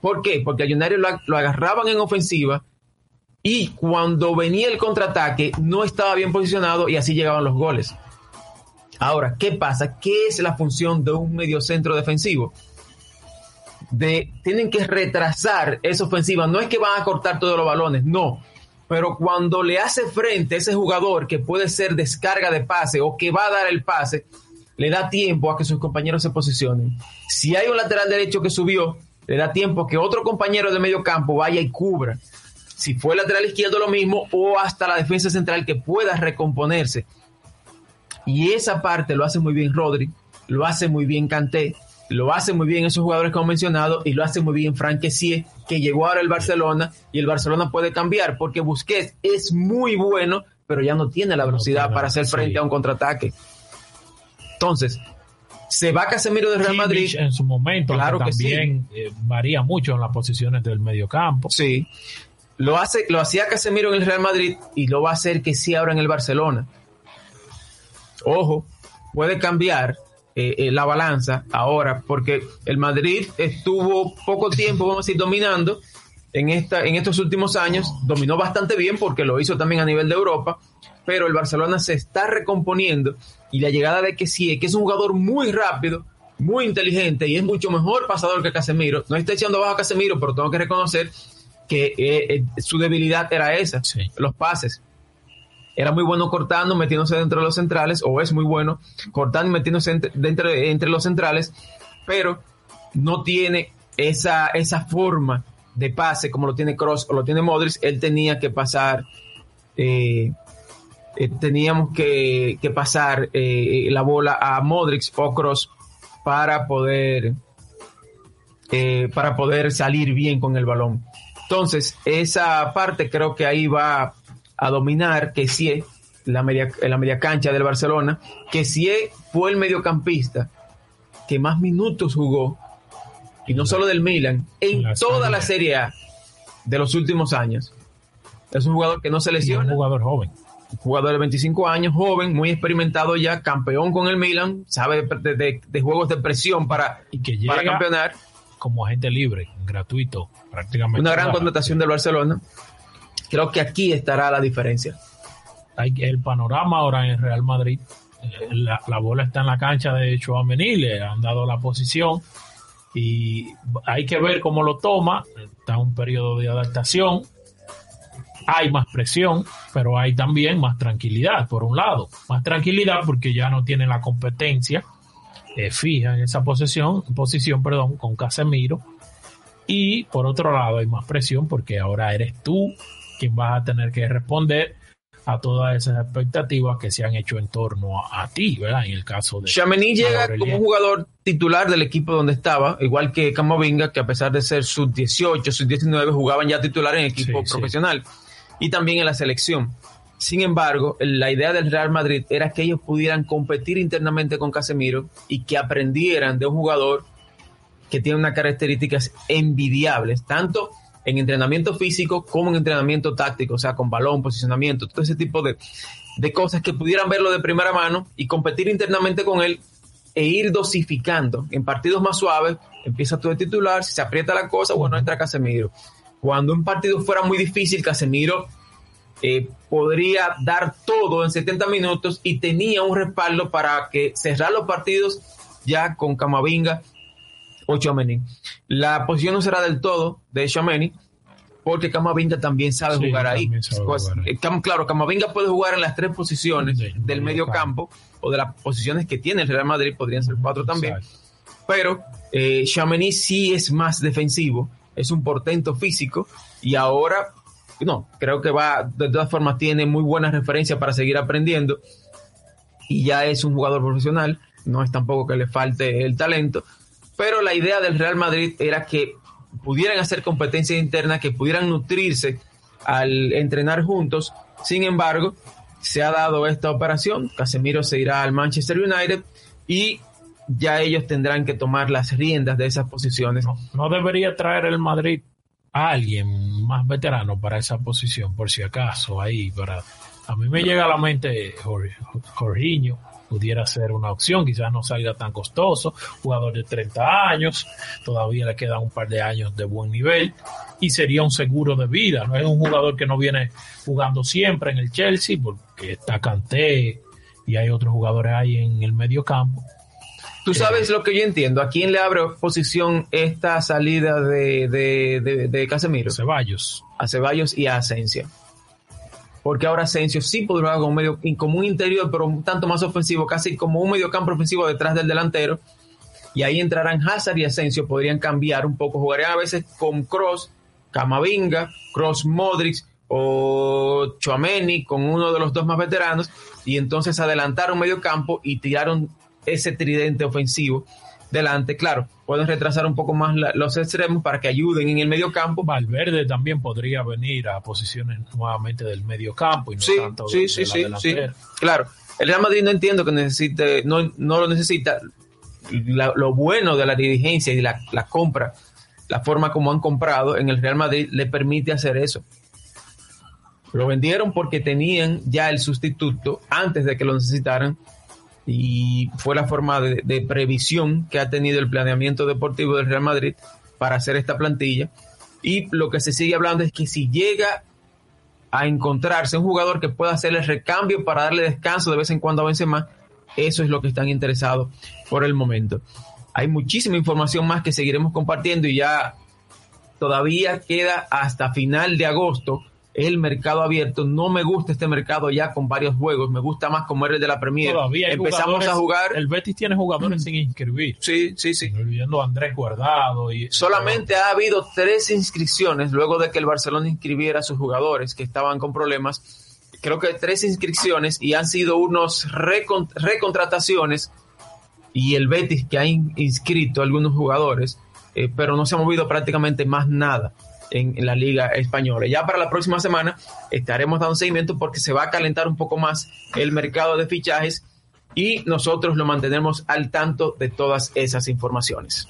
¿Por qué? Porque al United lo, lo agarraban en ofensiva y cuando venía el contraataque no estaba bien posicionado y así llegaban los goles. Ahora, ¿qué pasa? ¿Qué es la función de un mediocentro defensivo? De, tienen que retrasar esa ofensiva. No es que van a cortar todos los balones, no. Pero cuando le hace frente a ese jugador que puede ser descarga de pase o que va a dar el pase, le da tiempo a que sus compañeros se posicionen. Si hay un lateral derecho que subió, le da tiempo a que otro compañero de medio campo vaya y cubra. si fue lateral izquierdo lo mismo, o hasta la defensa central que pueda recomponerse. Y esa parte lo hace muy bien Rodri, lo hace muy bien Canté, lo hace muy bien esos jugadores que hemos mencionado y lo hace muy bien Frank Kessie, que llegó ahora al Barcelona y el Barcelona puede cambiar porque Busquets es muy bueno, pero ya no tiene la velocidad No, para hacer frente sí. a un contraataque. Entonces, se va Casemiro del Real Madrid. Kimmich en su momento, Claro que que sí. también eh, varía mucho en las posiciones del mediocampo. Sí. Lo hace, lo hacía Casemiro en el Real Madrid y lo va a hacer que sí ahora en el Barcelona. Ojo, puede cambiar eh, eh, la balanza ahora, porque el Madrid estuvo poco tiempo, vamos a decir, dominando en, esta, en estos últimos años. Dominó bastante bien porque lo hizo también a nivel de Europa, pero el Barcelona se está recomponiendo y la llegada de Kessie, que es un jugador muy rápido, muy inteligente y es mucho mejor pasador que Casemiro. No está echando abajo a Casemiro, pero tengo que reconocer que eh, su debilidad era esa, Sí. los pases. Era muy bueno cortando, metiéndose dentro de los centrales, o es muy bueno cortando y metiéndose entre, dentro de- entre los centrales, pero no tiene esa, esa forma de pase como lo tiene Cross o lo tiene Modric. Él tenía que pasar, eh, eh, teníamos que, que pasar eh, la bola a Modric o Cross para poder, para poder salir bien con el balón. Entonces, esa parte creo que ahí va a dominar que sí la media, la media cancha del Barcelona, que sí fue el mediocampista que más minutos jugó, y no solo del Milan, en La toda la. Serie A de los últimos años. Es un jugador que no se Y un lesiona, jugador joven. jugador de 25 años, joven, muy experimentado ya, campeón con el Milan, sabe de, de- de juegos de presión para, Y que para llega campeonar. como agente libre, gratuito, prácticamente. Una gran contratación del Barcelona. Creo que aquí estará la diferencia. el panorama ahora en Real Madrid, eh, la, la bola está en la cancha de Chouameni, le han dado la posición y hay que ver cómo lo toma. Está un periodo de adaptación. Hay más presión, pero hay también más tranquilidad, por un lado. Más tranquilidad porque ya no tiene la competencia eh, fija en esa posición, posición perdón, con Casemiro. Y por otro lado hay más presión porque ahora eres tú quien vas a tener que responder a todas esas expectativas que se han hecho en torno a, a ti, ¿verdad? En el caso de... Chamení llega Aurelien. como un jugador titular del equipo donde estaba, igual que Camavinga, que a pesar de ser sub 18, sub 19, jugaban ya titular en equipo Sí, sí. profesional y también en la selección. Sin embargo, la idea del Real Madrid era que ellos pudieran competir internamente con Casemiro y que aprendieran de un jugador que tiene unas características envidiables, tanto en entrenamiento físico como en entrenamiento táctico, o sea, con balón, posicionamiento, todo ese tipo de, de cosas que pudieran verlo de primera mano y competir internamente con él e ir dosificando. En partidos más suaves, empieza tú de titular, si se aprieta la cosa, bueno, entra Casemiro. Cuando un partido fuera muy difícil, Casemiro eh, podría dar todo en 70 minutos y tenía un respaldo para que cerrar los partidos ya con Camavinga Chouameni. La posición no será del todo de Chouameni porque Camavinga también sabe Sí, jugar ahí. también sabe Pues, jugar eh, claro, Camavinga puede jugar en las tres posiciones Del del medio campo o de las posiciones que tiene el Real Madrid, podrían ser cuatro también Exacto. pero eh, Chamonix sí es más defensivo, es un portento físico y ahora, no, creo que va, de todas formas tiene muy buena referencia para seguir aprendiendo y ya es un jugador profesional, no es tampoco que le falte el talento, pero la idea del Real Madrid era que pudieran hacer competencia interna, que pudieran nutrirse al entrenar juntos, sin embargo, se ha dado esta operación, Casemiro se irá al Manchester United y ya ellos tendrán que tomar las riendas de esas posiciones. No, no debería traer el Madrid a alguien más veterano para esa posición, por si acaso, ahí, para... A mí me llega a la mente Jor- Jorginho, pudiera ser una opción, quizás no salga tan costoso, jugador de 30 años, todavía le quedan un par de años de buen nivel y sería un seguro de vida, no es un jugador que no viene jugando siempre en el Chelsea porque está Kanté y hay otros jugadores ahí en el medio campo. Tú sabes lo que yo entiendo, ¿a quién le abre posición esta salida de, de, de, de Casemiro? Ceballos. A Ceballos y a Asensio. Porque ahora Asensio sí podrá jugar como, medio, como un interior, pero un tanto más ofensivo, casi como un mediocampo ofensivo detrás del delantero. Y ahí entrarán Hazard y Asensio, podrían cambiar un poco, jugarían a veces con Cross Camavinga, Cross Modric o Chouameni con uno de los dos más veteranos y entonces adelantaron medio campo y tiraron ese tridente ofensivo delante. Claro, pueden retrasar un poco más la, los extremos para que ayuden en el medio campo. Valverde también podría venir a posiciones nuevamente del medio campo y no Sí, tanto sí, de, sí, de la sí, sí. Claro, el Real Madrid no entiendo que necesite, no, no lo necesita. La- lo bueno de la dirigencia y la, la compra, la forma como han comprado en el Real Madrid le permite hacer eso. Lo vendieron porque tenían ya el sustituto antes de que lo necesitaran y fue la forma de, previsión que ha tenido el planeamiento deportivo del Real Madrid para hacer esta plantilla. Y lo que se sigue hablando es que si llega a encontrarse un jugador que pueda hacer el recambio para darle descanso de vez en cuando a Benzema, eso es lo que están interesados por el momento. Hay muchísima información más que seguiremos compartiendo y ya todavía queda hasta final de agosto el mercado abierto. No me gusta este mercado ya con varios juegos, me gusta más como era el de la Premier. Todavía Empezamos a jugar. El Betis tiene jugadores sin inscribir. Sí, sí, sí. Incluyendo a Andrés Guardado. Y, Solamente ha habido tres inscripciones luego de que el Barcelona inscribiera a sus jugadores que estaban con problemas. Creo que tres inscripciones y han sido unos recon- recontrataciones y el Betis que ha in- inscrito algunos jugadores, eh, pero no se ha movido prácticamente más nada en, en la liga española. Ya para la próxima semana estaremos dando seguimiento porque se va a calentar un poco más el mercado de fichajes y nosotros lo mantenemos al tanto de todas esas informaciones.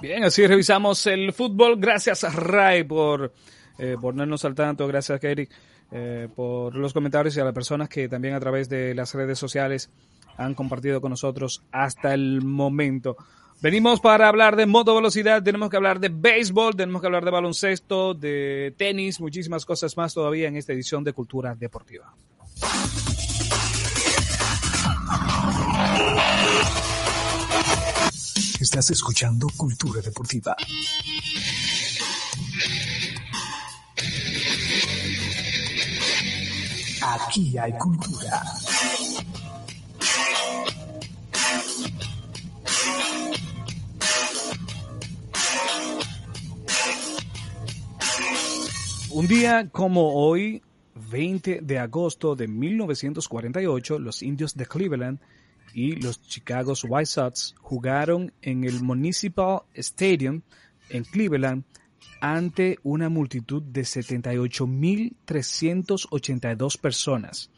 Bien, así revisamos el fútbol. Gracias a Ray por eh, ponernos al tanto. Gracias, Eric, eh, por los comentarios y a las personas que también a través de las redes sociales han compartido con nosotros hasta el momento. Venimos para hablar de moto velocidad, tenemos que hablar de béisbol, tenemos que hablar de baloncesto, de tenis, muchísimas cosas más todavía en esta edición de Cultura Deportiva. Estás escuchando Cultura Deportiva. Aquí hay cultura. Un día como hoy, 20 de agosto de 1948, los indios de Cleveland y los Chicago White Sox jugaron en el Municipal Stadium en Cleveland ante una multitud de 78.382 personas.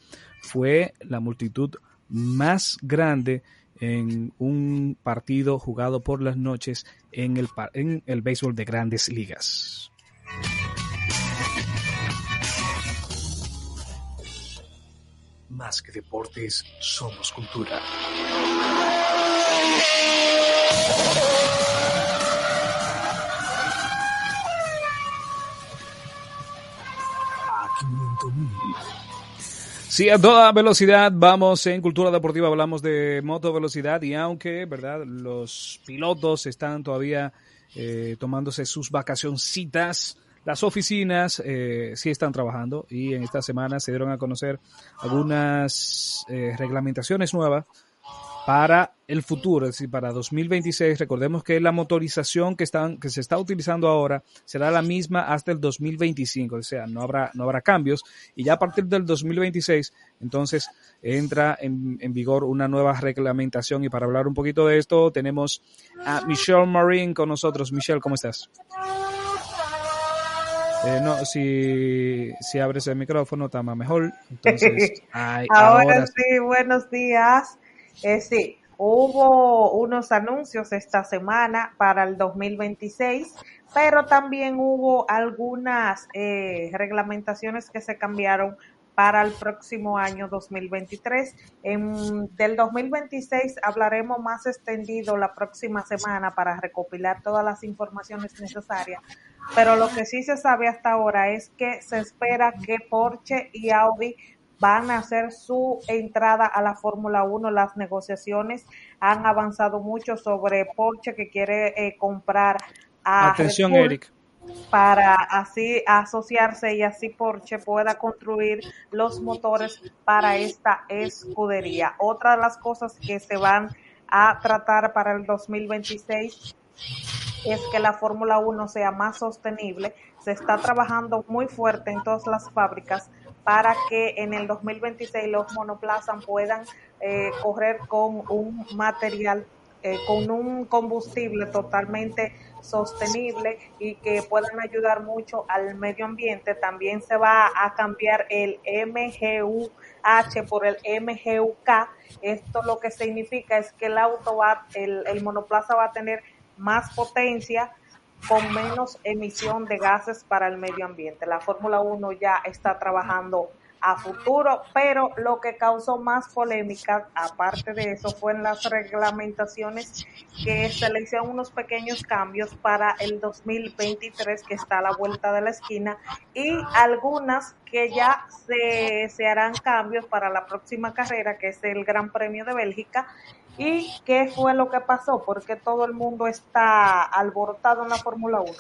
Fue la multitud más grande en un partido jugado por las noches en el, en el béisbol de grandes ligas. Más que deportes, somos cultura. Sí, a toda velocidad vamos en Cultura Deportiva, hablamos de moto velocidad y aunque, ¿verdad? Los pilotos están todavía eh, tomándose sus vacacioncitas, las oficinas eh, sí están trabajando y en esta semana se dieron a conocer algunas eh, reglamentaciones nuevas para el futuro, es decir, para 2026. Recordemos que la motorización que, están, que se está utilizando ahora será la misma hasta el 2025, o sea, no habrá, no habrá cambios. Y ya a partir del 2026, entonces entra en, en vigor una nueva reglamentación. Y para hablar un poquito de esto, tenemos a Michelle Marin con nosotros. Michelle, ¿cómo estás? Eh, no, si, si abres el micrófono, está más mejor. Entonces, (laughs) ay, Ahora, ahora sí, buenos días. Eh, sí, hubo unos anuncios esta semana para el 2026, pero también hubo algunas eh, reglamentaciones que se cambiaron para el próximo año 2023. En, del 2026 hablaremos más extendido la próxima semana para recopilar todas las informaciones necesarias. Pero lo que sí se sabe hasta ahora es que se espera que Porsche y Audi van a hacer su entrada a la Fórmula 1. Las negociaciones han avanzado mucho sobre Porsche que quiere eh, comprar a Atención, Red Bull Eric. para así asociarse y así Porsche pueda construir los motores para esta escudería. Otra de las cosas que se van a tratar para el 2026 es que la Fórmula 1 sea más sostenible. Se está trabajando muy fuerte en todas las fábricas para que en el 2026 los monoplazas puedan eh, correr con un material, eh, con un combustible totalmente sostenible y que puedan ayudar mucho al medio ambiente. También se va a cambiar el MGUH por el MGUK. Esto lo que significa es que el auto va, el, el monoplaza va a tener más potencia con menos emisión de gases para el medio ambiente. La Fórmula 1 ya está trabajando a futuro, pero lo que causó más polémica, aparte de eso, fue en las reglamentaciones que se le hicieron unos pequeños cambios para el 2023 que está a la vuelta de la esquina y algunas que ya se, se harán cambios para la próxima carrera que es el Gran Premio de Bélgica ¿Y qué fue lo que pasó? Porque todo el mundo está alborotado en la Fórmula 1.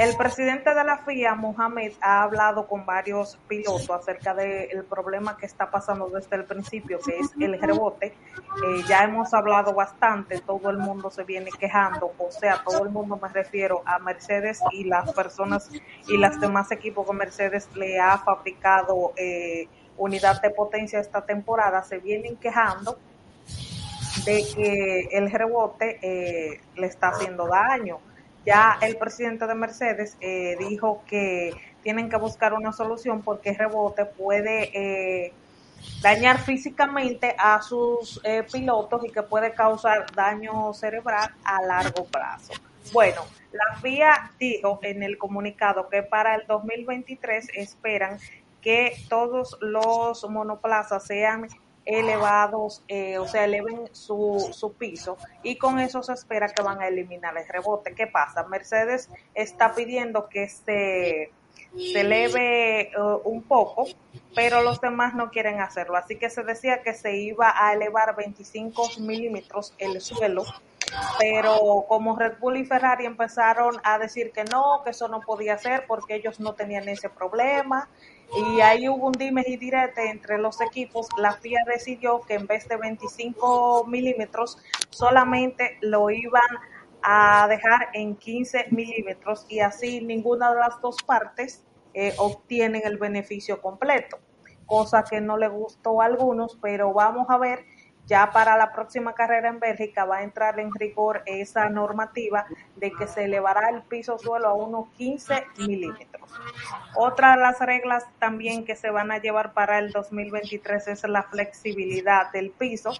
el presidente de la FIA, Mohamed, ha hablado con varios pilotos acerca del problema que está pasando desde el principio, que es el rebote. Eh, ya hemos hablado bastante, todo el mundo se viene quejando, o sea, todo el mundo me refiero a Mercedes y las personas y las demás equipos que Mercedes le ha fabricado eh, unidad de potencia esta temporada, se vienen quejando de que el rebote eh, le está haciendo daño. Ya el presidente de Mercedes eh, dijo que tienen que buscar una solución porque el rebote puede eh, dañar físicamente a sus pilotos y que puede causar daño cerebral a largo plazo. Bueno, la FIA dijo en el comunicado que para el 2023 esperan que todos los monoplazas sean elevados, eh, o sea, eleven su, su piso y con eso se espera que van a eliminar el rebote. ¿Qué pasa? Mercedes está pidiendo que se, se eleve eh, un poco, pero los demás no quieren hacerlo. Así que se decía que se iba a elevar 25 milímetros el suelo pero como Red Bull y Ferrari empezaron a decir que no, que eso no podía ser porque ellos no tenían ese problema y ahí hubo un dime y direte entre los equipos. La FIA decidió que en vez de 25 milímetros solamente lo iban a dejar en 15 milímetros y así ninguna de las dos partes eh, obtienen el beneficio completo, cosa que no le gustó a algunos, pero vamos a ver ya para la próxima carrera en Bélgica va a entrar en rigor esa normativa de que se elevará el piso suelo a unos 15 milímetros. Otra de las reglas también que se van a llevar para el 2023 es la flexibilidad del piso.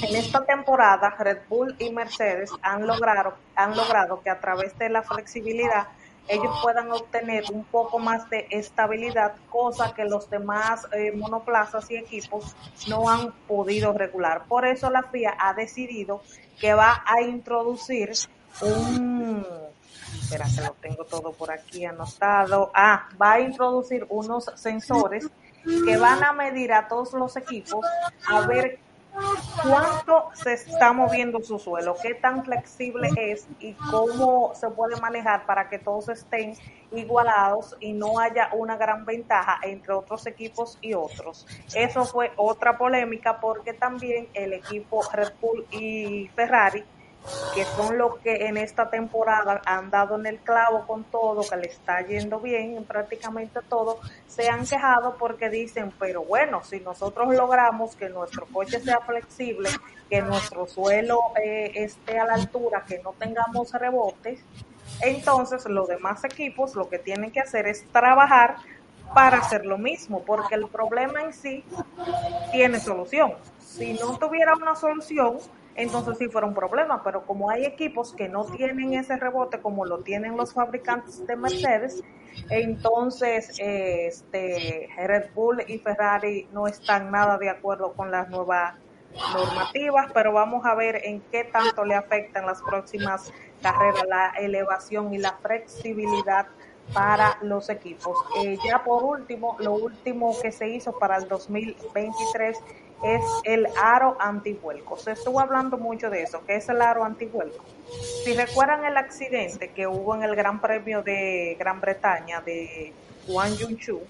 En esta temporada, Red Bull y Mercedes han logrado, han logrado que a través de la flexibilidad ellos puedan obtener un poco más de estabilidad, cosa que los demás eh, monoplazas y equipos no han podido regular. Por eso la FIA ha decidido que va a introducir un, espera que lo tengo todo por aquí anotado, ah, va a introducir unos sensores que van a medir a todos los equipos a ver cuánto se está moviendo su suelo, qué tan flexible es y cómo se puede manejar para que todos estén igualados y no haya una gran ventaja entre otros equipos y otros. Eso fue otra polémica porque también el equipo Red Bull y Ferrari que son los que en esta temporada han dado en el clavo con todo, que le está yendo bien en prácticamente todo, se han quejado porque dicen, pero bueno, si nosotros logramos que nuestro coche sea flexible, que nuestro suelo eh, esté a la altura, que no tengamos rebotes, entonces los demás equipos lo que tienen que hacer es trabajar para hacer lo mismo, porque el problema en sí tiene solución. Si no tuviera una solución, entonces sí fuera un problema, pero como hay equipos que no tienen ese rebote como lo tienen los fabricantes de Mercedes, entonces este Red Bull y Ferrari no están nada de acuerdo con las nuevas normativas, pero vamos a ver en qué tanto le afectan las próximas carreras la elevación y la flexibilidad para los equipos. Eh, ya por último, lo último que se hizo para el 2023 es el aro antivuelco. Se estuvo hablando mucho de eso, que es el aro antivuelco. Si recuerdan el accidente que hubo en el Gran Premio de Gran Bretaña de Juan Yunchu,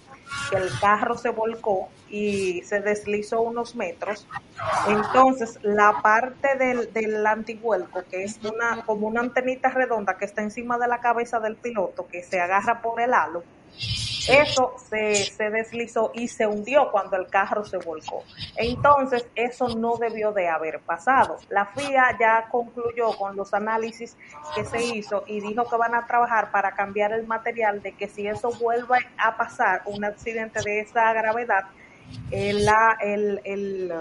que el carro se volcó y se deslizó unos metros. Entonces, la parte del, del que es una como una antenita redonda que está encima de la cabeza del piloto, que se agarra por el halo, eso se, deslizó y se hundió cuando el carro se volcó. Entonces, eso no debió de haber pasado. La FIA ya concluyó con los análisis que se hizo y dijo que van a trabajar para cambiar el material de que si eso vuelve a pasar, un accidente de esa gravedad, el, la, el, el,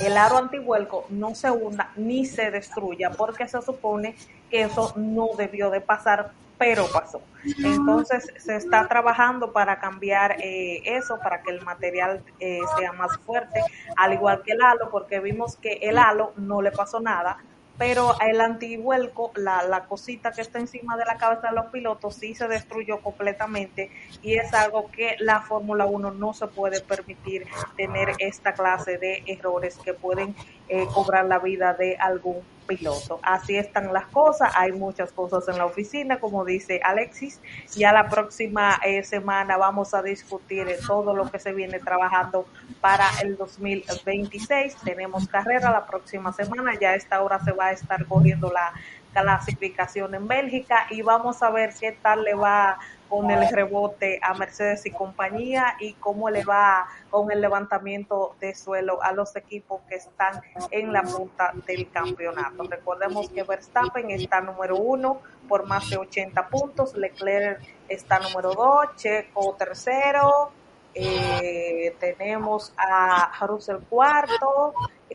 el aro antivuelco no se hunda ni se destruya porque se supone que eso no debió de pasar pero pasó. Entonces se está trabajando para cambiar eh, eso, para que el material eh, sea más fuerte, al igual que el halo, porque vimos que el halo no le pasó nada, pero el antivuelco, la, la cosita que está encima de la cabeza de los pilotos, sí se destruyó completamente y es algo que la Fórmula 1 no se puede permitir tener esta clase de errores que pueden eh, cobrar la vida de algún piloto. Así están las cosas, hay muchas cosas en la oficina, como dice Alexis. Ya la próxima eh, semana vamos a discutir todo lo que se viene trabajando para el 2026. Tenemos carrera la próxima semana, ya a esta hora se va a estar corriendo la clasificación en Bélgica y vamos a ver qué tal le va con el rebote a Mercedes y compañía y cómo le va con el levantamiento de suelo a los equipos que están en la punta del campeonato. Recordemos que Verstappen está número uno por más de 80 puntos, Leclerc está número dos, Checo tercero, eh, tenemos a Russell cuarto,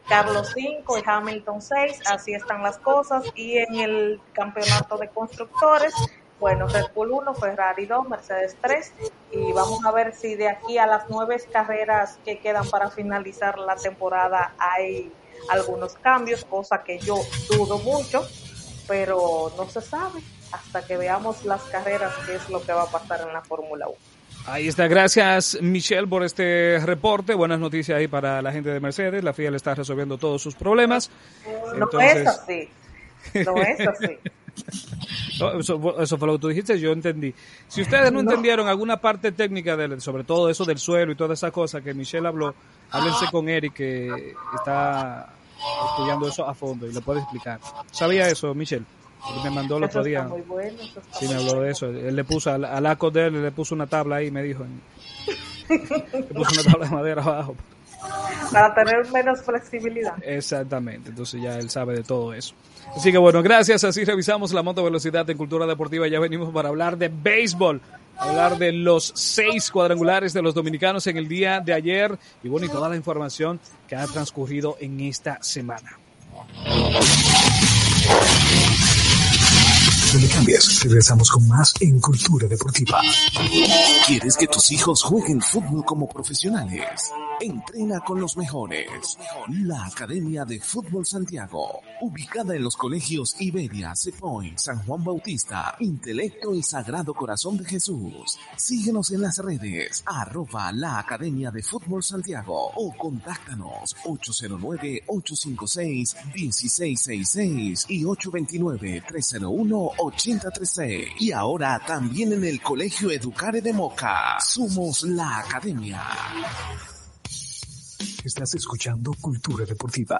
Carlos 5 y Hamilton 6, así están las cosas. Y en el campeonato de constructores, bueno, Red Bull 1, Ferrari 2, Mercedes 3 y vamos a ver si de aquí a las nueve carreras que quedan para finalizar la temporada hay algunos cambios, cosa que yo dudo mucho, pero no se sabe hasta que veamos las carreras qué es lo que va a pasar en la Fórmula 1. Ahí está, gracias Michelle por este reporte. Buenas noticias ahí para la gente de Mercedes. La FIA le está resolviendo todos sus problemas. No es así. No es así. (laughs) (laughs) eso, eso, fue lo que tú dijiste, yo entendí. Si ustedes no, no. entendieron alguna parte técnica de, sobre todo eso del suelo y toda esa cosa que Michelle habló, háblense con Eric que está estudiando eso a fondo y lo puede explicar. ¿Sabía eso, Michelle? Él me mandó el otro día. Bueno, sí, me habló de eso. Él le puso al, al ACO de él, le puso una tabla ahí y me dijo. (laughs) le puso una tabla de madera abajo. Para tener menos flexibilidad. Exactamente. Entonces ya él sabe de todo eso. Así que bueno, gracias. Así revisamos la moto velocidad en Cultura Deportiva. Ya venimos para hablar de béisbol. Hablar de los seis cuadrangulares de los dominicanos en el día de ayer. Y bueno, y toda la información que ha transcurrido en esta semana. No le cambies, regresamos con más en Cultura Deportiva. ¿Quieres que tus hijos jueguen fútbol como profesionales? Entrena con los mejores. La Academia de Fútbol Santiago, ubicada en los colegios Iberia, Cepoint, San Juan Bautista, Intelecto y Sagrado Corazón de Jesús. Síguenos en las redes, arroba la Academia de Fútbol Santiago o contáctanos 809-856-1666 y 829-301-8036. Y ahora también en el Colegio Educare de Moca. Somos la Academia. Estás escuchando Cultura Deportiva.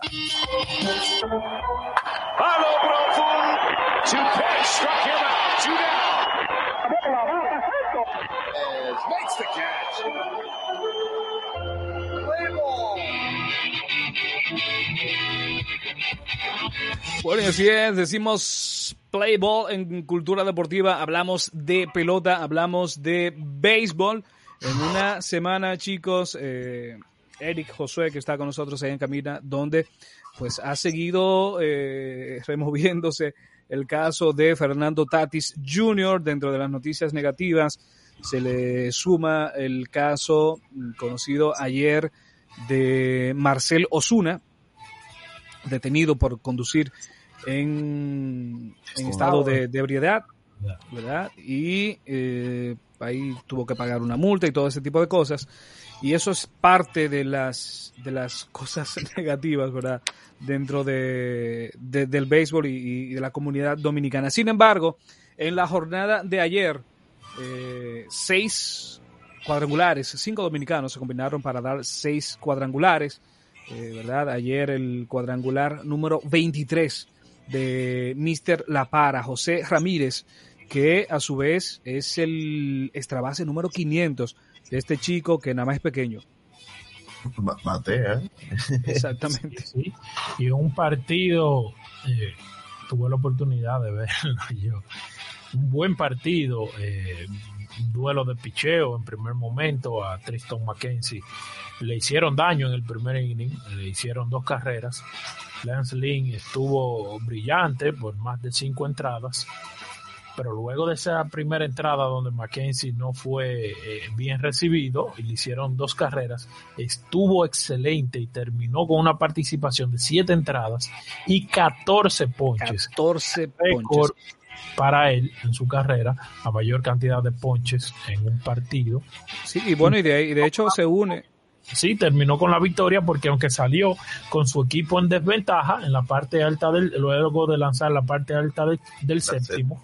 A lo profundo. Bueno, así es, decimos play ball en cultura deportiva, hablamos de pelota, hablamos de béisbol. En una semana, chicos, eh, Eric Josué, que está con nosotros ahí en Camina, donde pues ha seguido eh, removiéndose el caso de Fernando Tatis Jr. dentro de las noticias negativas. Se le suma el caso conocido ayer de Marcel Osuna, detenido por conducir en, en estado de, de ebriedad, ¿verdad? Y eh, ahí tuvo que pagar una multa y todo ese tipo de cosas. Y eso es parte de las, de las (laughs) cosas negativas, ¿verdad? Dentro de, de del béisbol y, y, de la comunidad dominicana. Sin embargo, en la jornada de ayer, eh, seis cuadrangulares, cinco dominicanos se combinaron para dar seis cuadrangulares, eh, ¿verdad? Ayer el cuadrangular número 23 de Mr. La Para, José Ramírez, que a su vez es el extra base número 500 de este chico que nada más es pequeño. Batea. Exactamente. Sí, y un partido, eh, tuve la oportunidad de verlo (laughs) yo. Un buen partido, eh, un duelo de picheo en primer momento a Tristan McKenzie. Le hicieron daño en el primer inning, le hicieron dos carreras. Lance Lynn estuvo brillante por más de cinco entradas, pero luego de esa primera entrada donde Mackenzie no fue eh, bien recibido y le hicieron dos carreras, estuvo excelente y terminó con una participación de siete entradas y 14 ponches. 14 Récord ponches. Para él en su carrera, la mayor cantidad de ponches en un partido. Sí, y bueno, y de, y de hecho se une. Sí, terminó con la victoria porque aunque salió con su equipo en desventaja en la parte alta del, luego de lanzar la parte alta de- del séptimo,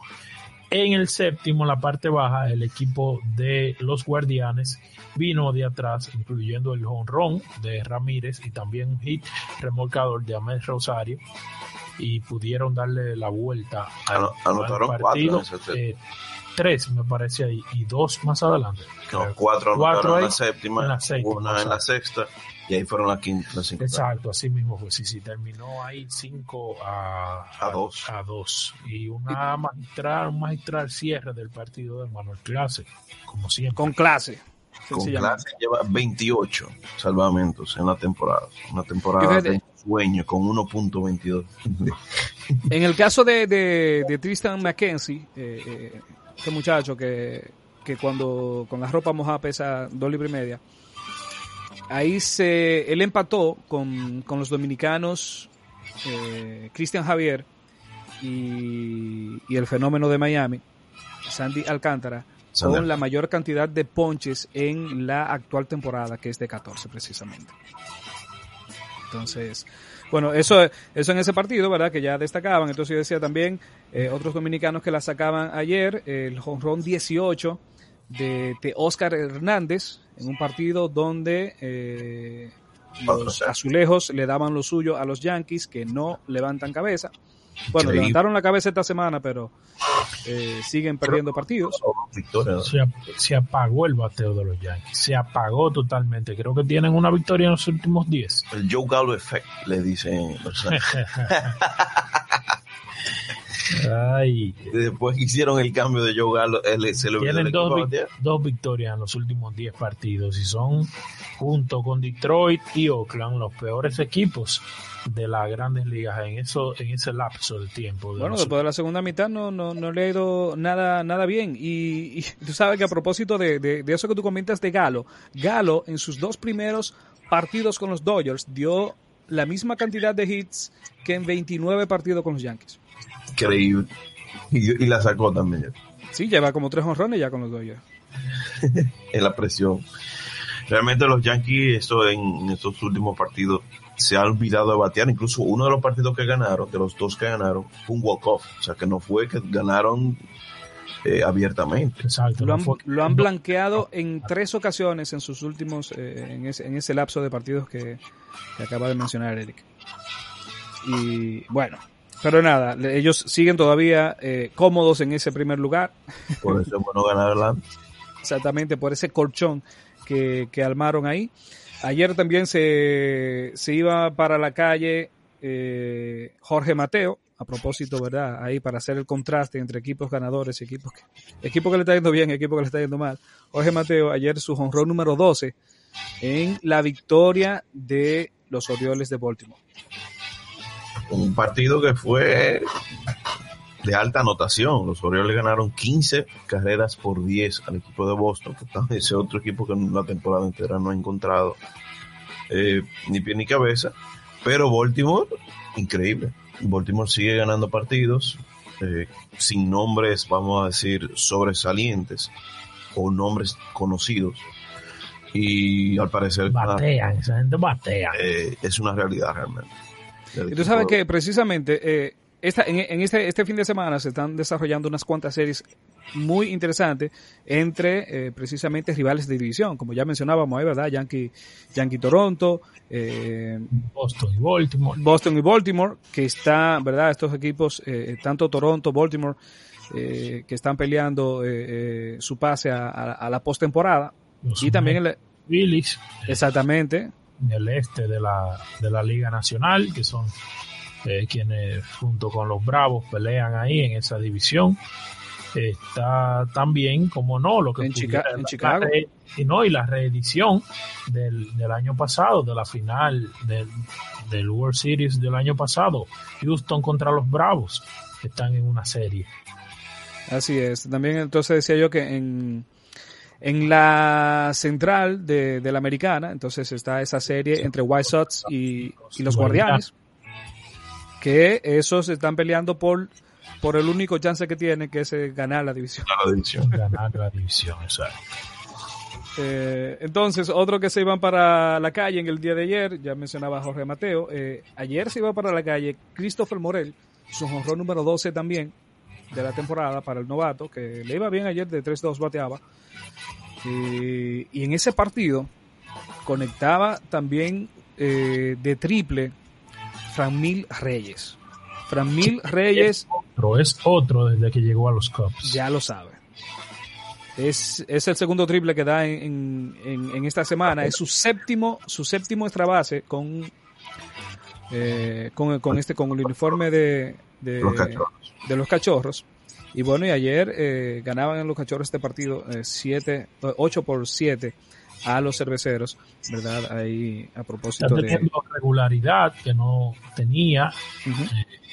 en el séptimo, en la parte baja, el equipo de los guardianes vino de atrás, incluyendo el honrón de Ramírez y también un hit remolcador de Ahmed Rosario y pudieron darle la vuelta al, Ano- anotaron al cuatro partido. séptimo. Eh, tres, me parece ahí, y dos más adelante. No, cuatro Cuatro anotaron en la séptima, en la séptima, una en la sexta, y ahí fueron las quinta, las cinco. Exacto, así mismo fue. Sí, sí, terminó ahí 5 a, A dos. A dos. Y una magistral, un magistral cierre del partido de Manuel Clase, como siempre. Con clase. Con sencillamente. clase lleva 28 salvamentos en la temporada. Una temporada Fíjate. de sueño con 1.22. En el caso de, de, de Tristan McKenzie, eh, eh, este muchacho que, que cuando con la ropa mojada pesa dos libras y media, ahí se, él empató con, con los dominicanos eh, Cristian Javier y, y el fenómeno de Miami, Sandy Alcántara, con la mayor cantidad de ponches en la actual temporada, que es de 14 precisamente. Entonces, bueno, eso, eso en ese partido, ¿verdad? Que ya destacaban. Entonces yo decía también eh, otros dominicanos que la sacaban ayer, el jonrón 18 de, de Oscar Hernández, en un partido donde eh, los azulejos le daban lo suyo a los Yankees, que no levantan cabeza. Bueno, Increíble. levantaron la cabeza esta semana, pero eh, siguen perdiendo partidos. Victoria. Se, se apagó el bateo de los Yankees. Se apagó totalmente. Creo que tienen una victoria en los últimos 10. El Joe Gallo Effect, le dicen. (laughs) Ay, después que hicieron el cambio de Joe Gallo, él se le tienen dos, vic- dos victorias en los últimos 10 partidos y son, junto con Detroit y Oakland, los peores equipos de las grandes ligas en eso en ese lapso de tiempo. de Bueno, después de la segunda mitad no, no, no le ha ido nada, nada bien. Y, y tú sabes que a propósito de, de- de eso que tú comentas de Galo, Galo en sus dos primeros partidos con los Dodgers dio la misma cantidad de hits que en 29 partidos con los Yankees. Increíble. Y, y la sacó también Sí, lleva como tres honrones ya con los Dodgers. (laughs) en la presión. Realmente los Yankees, esto en, en estos últimos partidos, se han olvidado de batear. Incluso uno de los partidos que ganaron, de los dos que ganaron, fue un walk-off. O sea, que no fue que ganaron eh, abiertamente. Exacto. Lo han, lo han blanqueado en tres ocasiones en sus últimos, eh, en, ese, en ese lapso de partidos que, que acaba de mencionar Eric. Y bueno, pero nada, ellos siguen todavía eh, cómodos en ese primer lugar, Por eso es bueno ganar adelante. (laughs) exactamente por ese colchón que, que armaron ahí. Ayer también se, se iba para la calle eh, Jorge Mateo, a propósito, ¿verdad? Ahí para hacer el contraste entre equipos ganadores y equipos que, equipo que le está yendo bien y equipo que le está yendo mal. Jorge Mateo ayer su honrón número 12 en la victoria de los Orioles de Baltimore. Un partido que fue de alta anotación. Los Orioles ganaron 15 carreras por 10 al equipo de Boston, que ese otro equipo que en la temporada entera no ha encontrado eh, ni pie ni cabeza. Pero Baltimore, increíble. Baltimore sigue ganando partidos eh, sin nombres, vamos a decir, sobresalientes o nombres conocidos. Y al parecer Batean, esa gente batea. eh, es una realidad realmente. Y tú sabes que precisamente eh, esta, en, en este, este fin de semana se están desarrollando unas cuantas series muy interesantes entre eh, precisamente rivales de división, como ya mencionábamos ahí, ¿verdad? Yankee, Yankee Toronto, eh, Boston y Baltimore. Boston y Baltimore, que está, ¿verdad? Estos equipos, eh, tanto Toronto, Baltimore, eh, que están peleando eh, eh, su pase a, a, a la postemporada. Y también el, Phillies, exactamente, en el este de la, de la Liga Nacional, que son eh, quienes junto con los Bravos pelean ahí en esa división. Está también, como no, lo que En Chica- en Chicago. re- y no, y la reedición del, del año pasado, de la final del, del World Series del año pasado, Houston contra los Bravos, están en una serie. Así es. También entonces decía yo que en, en la central de, de la americana, entonces está esa serie entre White Sox y, y los Guardianes, que esos están peleando por, por el único chance que tienen, que es eh, ganar la división. La división. (laughs) Ganar la división, exacto. Eh, entonces, otro que se iban para la calle en el día de ayer, ya mencionaba Jorge Mateo, eh, ayer se iba para la calle Christopher Morel, su jonrón número 12 también de la temporada para el novato, que le iba bien ayer, de 3-2 bateaba. Eh, y en ese partido conectaba también eh, de triple Franmil Reyes. Franmil Reyes Pero es otro desde que llegó a los Cubs. ya lo sabe. Es, es el segundo triple que da en, en, en- en esta semana. Es su séptimo, su séptimo extra base con, eh, con, con este, con el uniforme de, de, Los cachorros. de los cachorros. Y bueno, y ayer eh, ganaban en los cachorros este partido eh, siete, eh, 8 por 7 a los cerveceros, ¿verdad? Ahí a propósito de... teniendo regularidad que no tenía Ujú.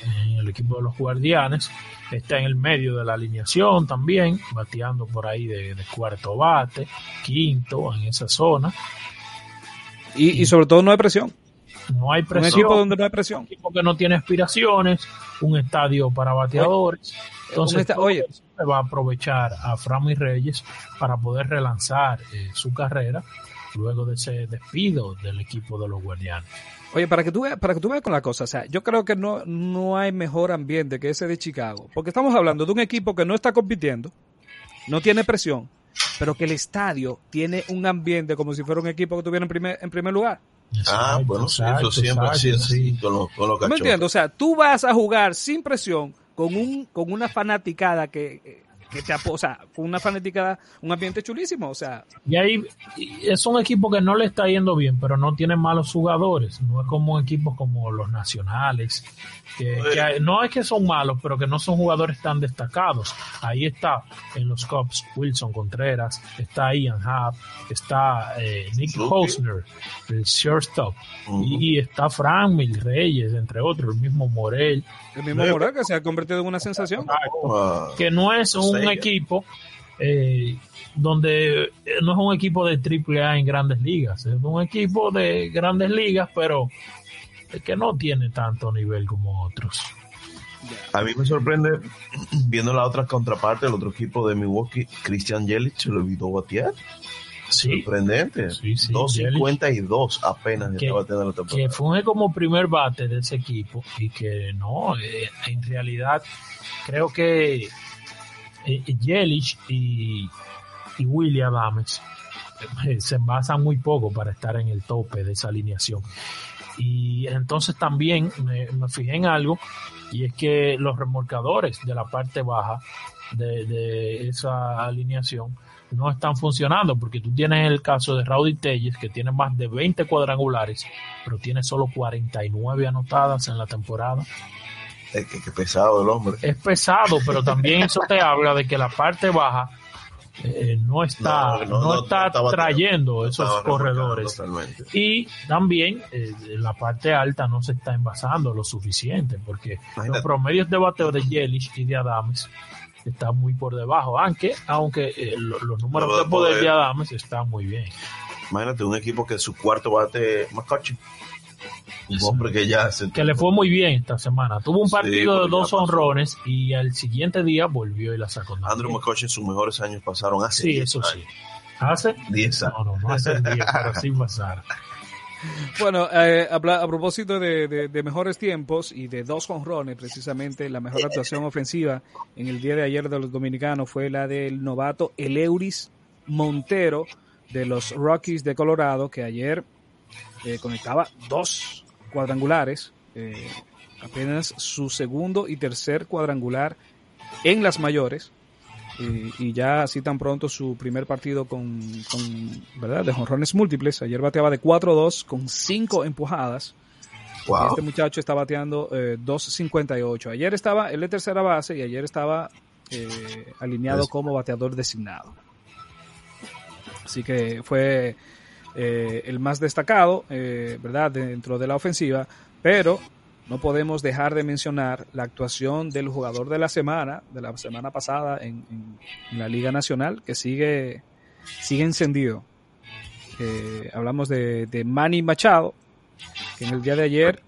en el equipo de los guardianes. Está en el medio de la alineación también, bateando por ahí de, de cuarto bate, quinto en esa zona. Y, y sobre todo no hay presión. No hay Un presión. equipo donde no hay presión. un equipo que no tiene aspiraciones, un estadio para bateadores. Entonces, Un esta- oye. se va a aprovechar a Frammy Reyes para poder relanzar eh, su carrera luego de ese despido del equipo de los guardianes. Oye, para que tú veas, para que tú veas con la cosa, o sea, yo creo que no, no hay mejor ambiente que ese de Chicago, porque estamos hablando de un equipo que no está compitiendo, no tiene presión, pero que el estadio tiene un ambiente como si fuera un equipo que estuviera en primer, en primer lugar. Ah, Exacto, bueno, sí, exacto, eso siempre ha sido exacto, así sí. con los, con los ¿Tú me cachorros. entiendes? O sea, tú vas a jugar sin presión con un, con una fanaticada que, que te o sea, una fanaticada, un ambiente chulísimo, o sea, Y ahí es un equipo que no le está yendo bien, pero no tiene malos jugadores. No es como equipos como los nacionales, que, que hay- no es que son malos, pero que no son jugadores tan destacados. Ahí está en los Cubs Wilson Contreras, está Ian Happ, está eh, Nick. Hosner, el shortstop, Ujú. y, y está Frank Mil Reyes, entre otros, el mismo Morel. el mismo Morel que se ha convertido en una sensación. Que no es un Sella. equipo eh, donde eh, no es un equipo de triple A en grandes ligas, es un equipo de grandes ligas, pero que no tiene tanto nivel como otros. A mí me sorprende (clears throat) viendo la otra contraparte del otro equipo de Milwaukee, Christian Yelich se le olvidó batear. Sí, Sorprendente. Sí, sí, 2.52 apenas Que- estaba la que funge como primer bate de ese equipo y que no, eh, en realidad creo que Yelich y, y William Adames eh, se basan muy poco para estar en el tope de esa alineación. Y entonces también me, me fijé en algo y es que los remolcadores de la parte baja de, de esa alineación no están funcionando porque tú tienes el caso de Rowdy Telles que tiene más de 20 cuadrangulares pero tiene solo 49 anotadas en la temporada. Qué pesado el hombre. Es pesado, pero también eso te habla de que la parte baja eh, no está, No, no, no, no, está trayendo esos corredores. Y también eh, la parte alta no se está envasando lo suficiente, porque Imagínate. los promedios de bateo de Yelich y de Adames están muy por debajo, aunque aunque eh, lo- los números de de poder poder. de Adames están muy bien. Imagínate un equipo que su cuarto bate McCutcheon. Un hombre que ya se... Que le fue muy bien esta semana. Tuvo un Sí, partido de dos honrones y al siguiente día volvió y la sacó. Andrew McCutcheon sus mejores años pasaron hace Sí, 10 eso sí. ¿Hace? 10 años. No, no, no hace el (laughs) día, pero sí pasar. Bueno, eh, a, propósito de, mejores tiempos y de dos jonrones, precisamente la mejor actuación ofensiva en el día de ayer de los dominicanos fue la del novato Eleuris Montero de los Rockies de Colorado, que ayer eh, conectaba dos cuadrangulares, eh, apenas su segundo y tercer cuadrangular en las mayores y, ya así tan pronto su primer partido con, ¿verdad? De jonrones múltiples. Ayer bateaba de 4-2 con 5 empujadas. Este muchacho está bateando eh, 2.58. Ayer estaba, él de tercera base y ayer estaba eh, alineado como bateador designado. Así que fue eh, el más destacado, eh, ¿verdad? Dentro de la ofensiva. Pero no podemos dejar de mencionar la actuación del jugador de la semana, de la semana pasada en, la Liga Nacional, que sigue, sigue encendido. Eh, hablamos de, de, Manny Machado, que en el día de ayer...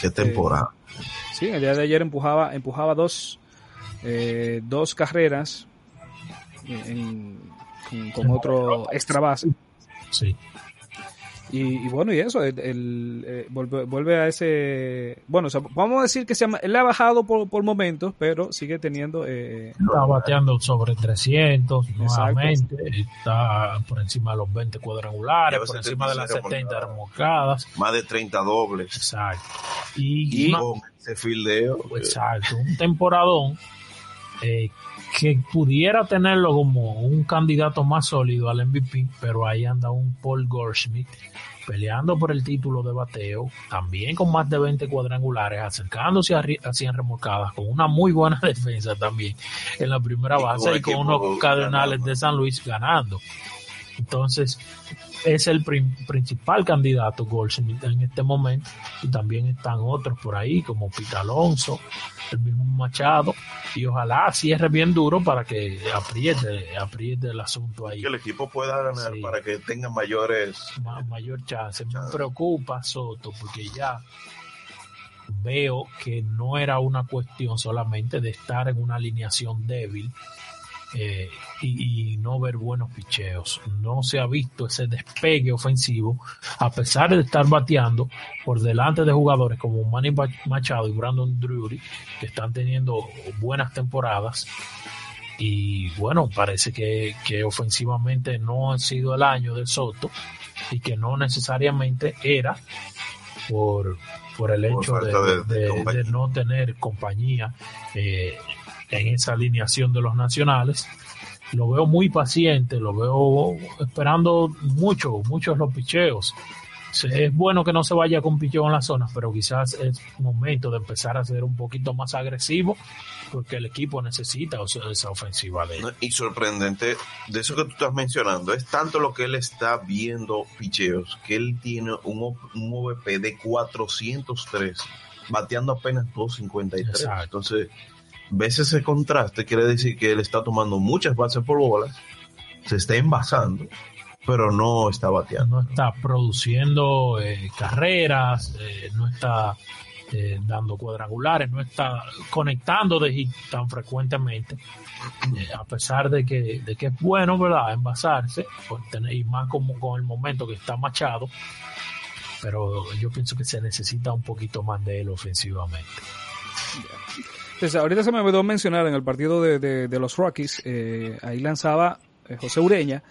¿Qué temporada? Eh, sí, el día de ayer empujaba, empujaba dos, eh, dos carreras con, otro extra base. Sí. Y, bueno, y eso, el, eh, vuelve, a ese... Bueno, vamos a decir que se él ha bajado por, por momentos, pero sigue teniendo... Eh, está bateando sobre 300 nuevamente, está por encima de los 20 cuadrangulares, por encima de las 70 remolcadas. Más de 30 dobles. Exacto. Y, con ese fildeo. Exacto, un temporadón eh, que pudiera tenerlo como un candidato más sólido al MVP, pero ahí anda un Paul Goldschmidt peleando por el título de bateo, también con más de 20 cuadrangulares, acercándose a, 100 remolcadas, con una muy buena (laughs) defensa también en la primera base y con unos Cardenales de San Luis ganando. Entonces, es el principal candidato Goldschmidt en este momento y también están otros por ahí como Pita Alonso, el mismo Machado y ojalá cierre bien duro para que apriete, apriete el asunto ahí. Que el equipo pueda ganar para que tenga mayores mayor chance. Me preocupa Soto porque ya veo que no era una cuestión solamente de estar en una alineación débil eh, y, no ver buenos picheos. No se ha visto ese despegue ofensivo, a pesar de estar bateando por delante de jugadores como Manny Machado y Brandon Drury, que están teniendo buenas temporadas. Y bueno, parece que, ofensivamente no ha sido el año del Soto y que no necesariamente era por, por el hecho de, no tener compañía eh, en esa alineación de los nacionales. Lo veo muy paciente, lo veo esperando mucho, muchos los picheos. Es bueno que no se vaya con picheo en la zona, pero quizás es momento de empezar a ser un poquito más agresivo porque el equipo necesita esa ofensiva de Y sorprendente, de eso que tú estás mencionando, es tanto lo que él está viendo picheos, que él tiene un, un OVP de 403, bateando apenas 253. Entonces, ves ese contraste, quiere decir que él está tomando muchas bases por bolas, se está envasando, pero no está bateando. No está produciendo eh, carreras, eh, no está eh, dando cuadrangulares, no está conectando de tan frecuentemente, a pesar de que, de que es bueno, ¿verdad?, envasarse, y más como con el momento que está machado, pero yo pienso que se necesita un poquito más de él ofensivamente ahorita se me olvidó mencionar en el partido de, los Rockies, eh, ahí lanzaba eh, José Ureña,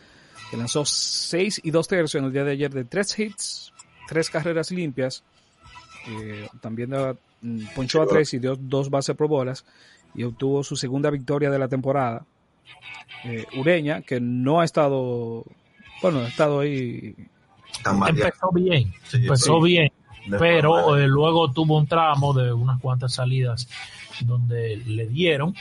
que lanzó 6 y 2 tercios en el día de ayer de 3 hits, 3 carreras limpias, eh, también mm, ponchó a 3 y dio 2 bases por bolas y obtuvo su segunda victoria de la temporada. Ureña, que no ha estado, bueno, ha estado ahí. Empezó bien, empezó bien, pero luego tuvo un tramo de unas cuantas salidas donde le dieron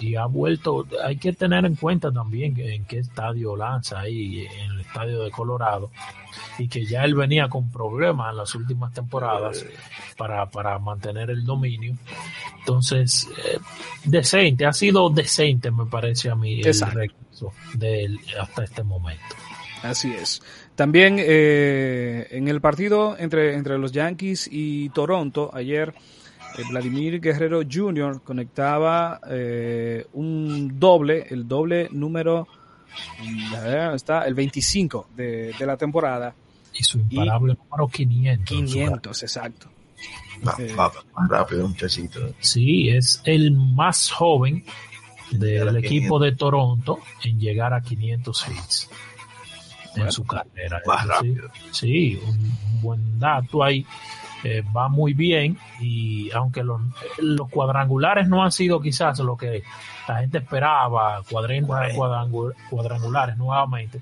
y ha vuelto. Hay que tener en cuenta también en qué estadio lanza ahí, en el estadio de Colorado, y que ya él venía con problemas en las últimas temporadas para, para mantener el dominio. Entonces, eh, decente, ha sido decente, me parece a mí, el regreso de él hasta este momento. Así es. También eh, en el partido entre, entre los Yankees y Toronto, ayer eh, Vladimir Guerrero Jr. conectaba eh, un doble, el doble número, está el 25 de, la temporada, Y su imparable número 500. 500, exacto. Va, Eh. va, va rápido, muchachito. Sí, es el más joven del equipo de Toronto en llegar a 500 hits en Bueno, su carrera. Más sí. rápido. Sí, un un buen dato ahí. Eh, va muy bien y aunque los, los cuadrangulares no han sido quizás lo que la gente esperaba, 40 cuadrangu- cuadrangulares nuevamente,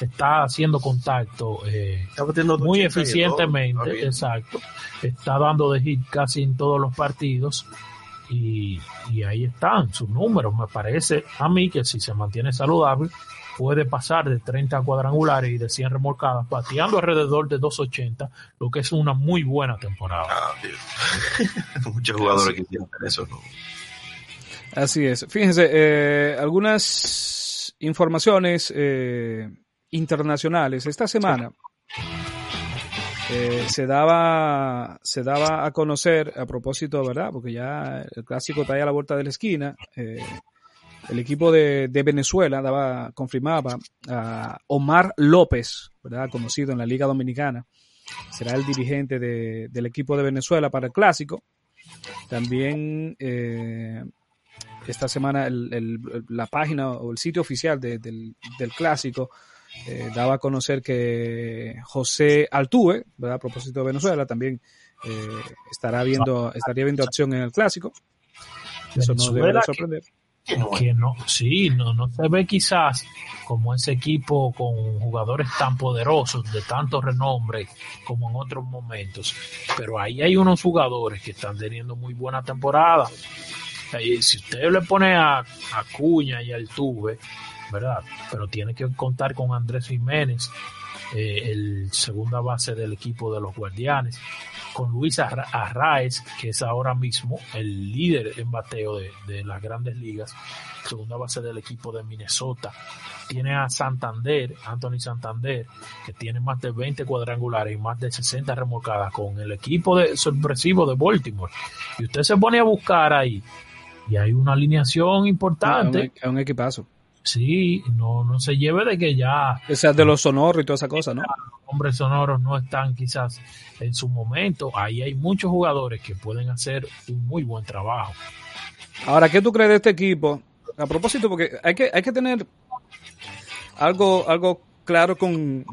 está haciendo contacto eh, Está muy 280 y todo. eficientemente, exacto. Está dando de hit casi en todos los partidos y, y ahí están sus números. Me parece a mí que si se mantiene saludable puede pasar de 30 cuadrangulares y de 100 remolcadas, bateando alrededor de 280, lo que es una muy buena temporada. Ah. (laughs) Muchos jugadores quisieran hacer eso, ¿no? Así es. Fíjense, eh, algunas informaciones eh, internacionales. Esta semana eh, se daba se daba a conocer a propósito, ¿verdad? Porque ya el clásico está ahí a la vuelta de la esquina. El equipo de, de Venezuela daba confirmaba a Omar López, ¿verdad? Conocido en la Liga Dominicana. Será el dirigente de- del equipo de Venezuela para el clásico. También eh, esta semana el- el- la página o el sitio oficial de- del, del clásico eh, daba a conocer que José Altuve, ¿verdad? a propósito de Venezuela, también eh, estará viendo, estaría viendo acción en el clásico. Eso no debe que- sorprender. Que no, sí, no, no se ve quizás como ese equipo con jugadores tan poderosos, de tanto renombre como en otros momentos, pero ahí hay unos jugadores que están teniendo muy buena temporada. Ahí, si usted le pone a, a Cuña y al Tuve, ¿verdad? Pero tiene que contar con Andrés Jiménez, eh, el segunda base del equipo de los Guardianes, con Luis Arra- Arraez, que es ahora mismo el líder en bateo de, de las grandes ligas, segunda base del equipo de Minnesota. Tiene a Santander, Anthony Santander, que tiene más de 20 cuadrangulares y más de 60 remolcadas con el equipo de, sorpresivo de Baltimore. Y usted se pone a buscar ahí, y hay una alineación importante. Es un equipazo. Sí, no, no se lleve de que ya O sea, de los sonoros y toda esa cosa, ¿no? hombres sonoros no están quizás en su momento. Ahí hay muchos jugadores que pueden hacer un muy buen trabajo. Ahora, ¿qué tú crees de este equipo? A propósito, porque hay que, hay que tener algo, algo claro con,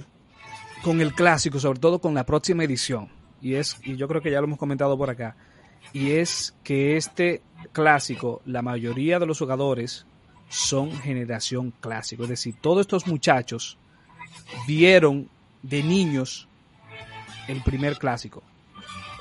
con el clásico, sobre todo con la próxima edición. Y es, y yo creo que ya lo hemos comentado por acá. Y es que este clásico, la mayoría de los jugadores son generación clásico. Es decir, todos estos muchachos vieron de niños el primer clásico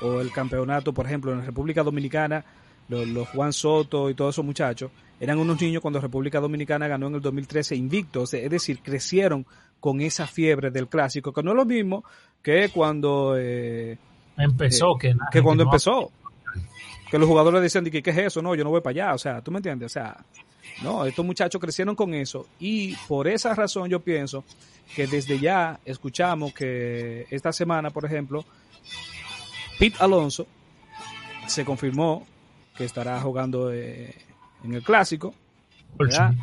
o el campeonato, por ejemplo, en la República Dominicana, los, los Juan Soto y todos esos muchachos eran unos niños cuando República Dominicana ganó en el 2013 invictos, es decir, crecieron con esa fiebre del clásico, que no es lo mismo que cuando eh, Empezó, eh, que, que cuando no- empezó. Que los jugadores decían, ¿qué es eso? No, yo no voy para allá. O sea, ¿tú me entiendes? O sea, no, estos muchachos crecieron con eso. Y por esa razón yo pienso que desde ya escuchamos que esta semana, por ejemplo, Pete Alonso se confirmó que estará jugando eh, en el clásico. ¿verdad?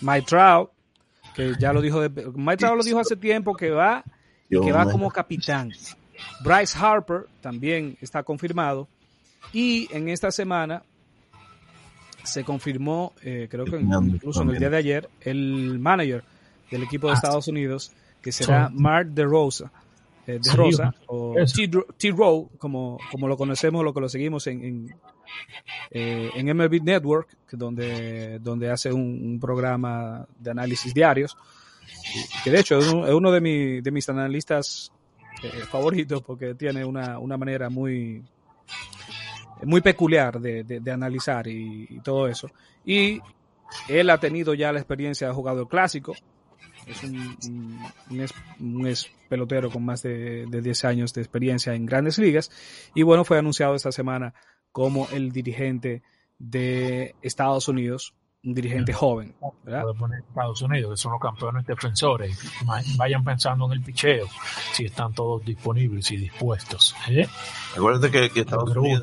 Mike Trout, que ya lo dijo, de, Mike Trout lo dijo hace tiempo que va, que va como capitán. Bryce Harper también está confirmado. Y en esta semana se confirmó, eh, creo que incluso en el día de ayer, el manager del equipo de Ah, Estados Unidos, que será. Mark de Rosa, eh, de Rosa, o T-Row, como, como lo conocemos, lo que lo seguimos en, en, eh, en MLB Network, donde, donde hace un, un programa de análisis diarios, que de hecho es uno, es uno de, mi- de mis analistas eh, favoritos porque tiene una, una manera muy muy peculiar de, de- de analizar y, todo eso. Y él ha tenido ya la experiencia, ha jugado el clásico, es un, un- ex, un ex pelotero con más de, de 10 años de experiencia en grandes ligas. Y bueno, fue anunciado esta semana como el dirigente de Estados Unidos un dirigente joven. ¿verdad? Puede poner Estados Unidos, que son los campeones defensores. Vayan pensando en el picheo, si están todos disponibles y dispuestos. ¿eh? Acuérdate que, que Estados Unidos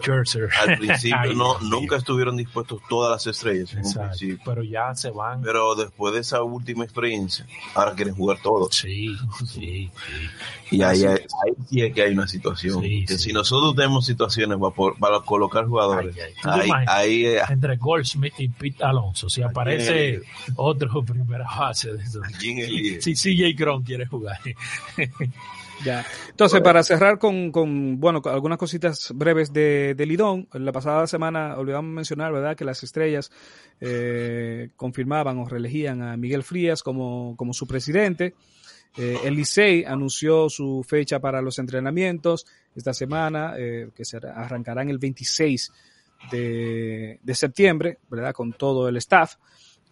al principio (laughs) no, nunca estuvieron dispuestos todas las estrellas en. Pero ya se van. Pero después de esa última experiencia, ahora quieren jugar todos. Sí, sí, sí. Y ahí, ahí sí es que hay una situación. Sí, que sí. si nosotros tenemos situaciones para, por- para colocar jugadores, Ay, ay. ¿Tú te ahí, ahí, eh, Entre Goldsmith y Pete Alonso, si aparece otro (laughs) primera base. Si CJ Cron quiere jugar. (laughs) Ya. Entonces, para cerrar con, con, bueno, con algunas cositas breves de, de Lidón, la pasada semana olvidamos mencionar, ¿verdad?, que las estrellas eh, confirmaban o reelegían a Miguel Frías como, como su presidente. Eh, el Licey anunció su fecha para los entrenamientos esta semana, eh, que se arrancarán el 26 de, septiembre, ¿verdad?, con todo el staff.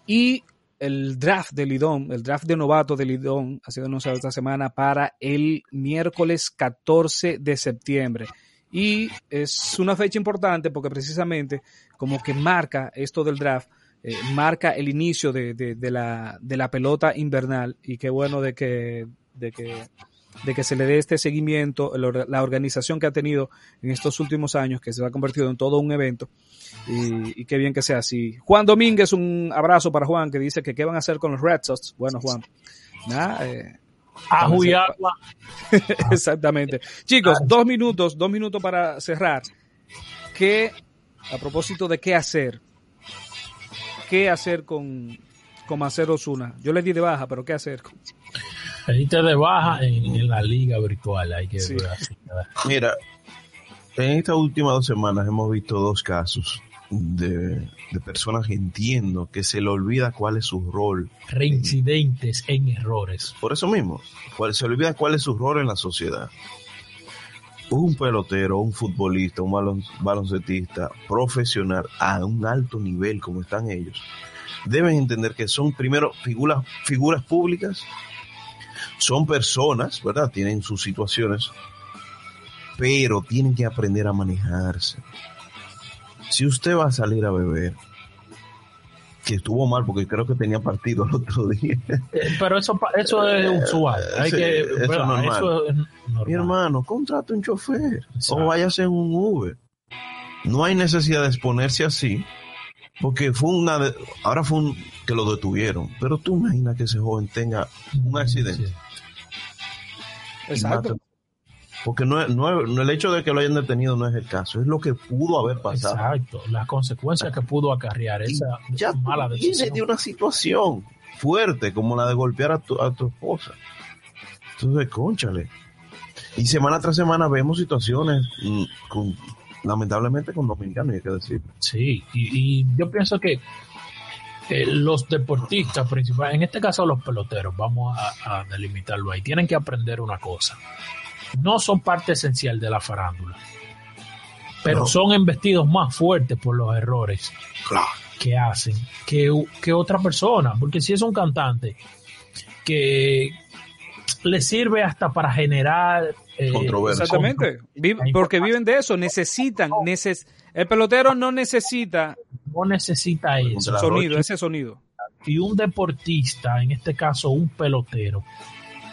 Y el draft de Lidón, el draft de novato de Lidón, ha sido anunciado esta semana para el miércoles 14 de septiembre. Y es una fecha importante porque precisamente como que marca esto del draft, eh, marca el inicio de, de- de la, de la pelota invernal y qué bueno de que, de que, de que se le dé este seguimiento, la organización que ha tenido en estos últimos años, que se ha convertido en todo un evento y, y qué bien que sea así. Juan Domínguez, un abrazo para Juan que dice que qué van a hacer con los Red Sox. Bueno, Juan, nada, eh, Ajú y agua. exactamente. Chicos, dos minutos, dos minutos para cerrar. ¿Qué, a propósito de qué hacer? ¿Qué hacer con, con Macero Osuna? Yo le di de baja, pero ¿qué hacer? Pediste de baja en, en la liga virtual. Hay que Sí. ver así, ¿verdad? Mira, en estas últimas dos semanas hemos visto dos casos de, de personas que entiendo que se le olvida cuál es su rol. Reincidentes en errores. Por eso mismo, cuál- se le olvida cuál es su rol en la sociedad. Un pelotero, un futbolista, un balon- baloncetista profesional a un alto nivel como están ellos, deben entender que son primero figuras, figuras públicas, son personas, ¿verdad? Tienen sus situaciones, pero tienen que aprender a manejarse. Si usted va a salir a beber, que estuvo mal porque creo que tenía partido el otro (laughs) día. Eh, Pero eso, eso es usual. Hay Sí, que, eso es ¿verdad? normal. Eso es normal. Mi hermano, contrate un chofer Exacto. o váyase en un Uber. No hay necesidad de exponerse así, porque fue una, de- ahora fue un, que lo detuvieron, pero tú imaginas que ese joven tenga un accidente. Sí. Exacto. Porque no, no, no- el hecho de que lo hayan detenido no es el caso, es lo que pudo haber pasado. Exacto. Las consecuencias que pudo acarrear Y esa ya mala decisión. de una situación fuerte como la de golpear a tu, a tu esposa. Entonces, conchale. Y semana tras semana vemos situaciones mm, con, lamentablemente con dominicanos, hay que decir. Sí, y, y yo pienso que eh, los deportistas principales, en este caso los peloteros, vamos a, a delimitarlo ahí, tienen que aprender una cosa. No son parte esencial de la farándula, pero No. son embestidos más fuertes por los errores Claro. que hacen que, que otra persona. Porque si es un cantante que le sirve hasta para generar... eh, Controversia. Exactamente. Porque viven de eso, necesitan, neces el pelotero no necesita No necesita eso. La sonido, ese sonido. y un deportista, en este caso un pelotero,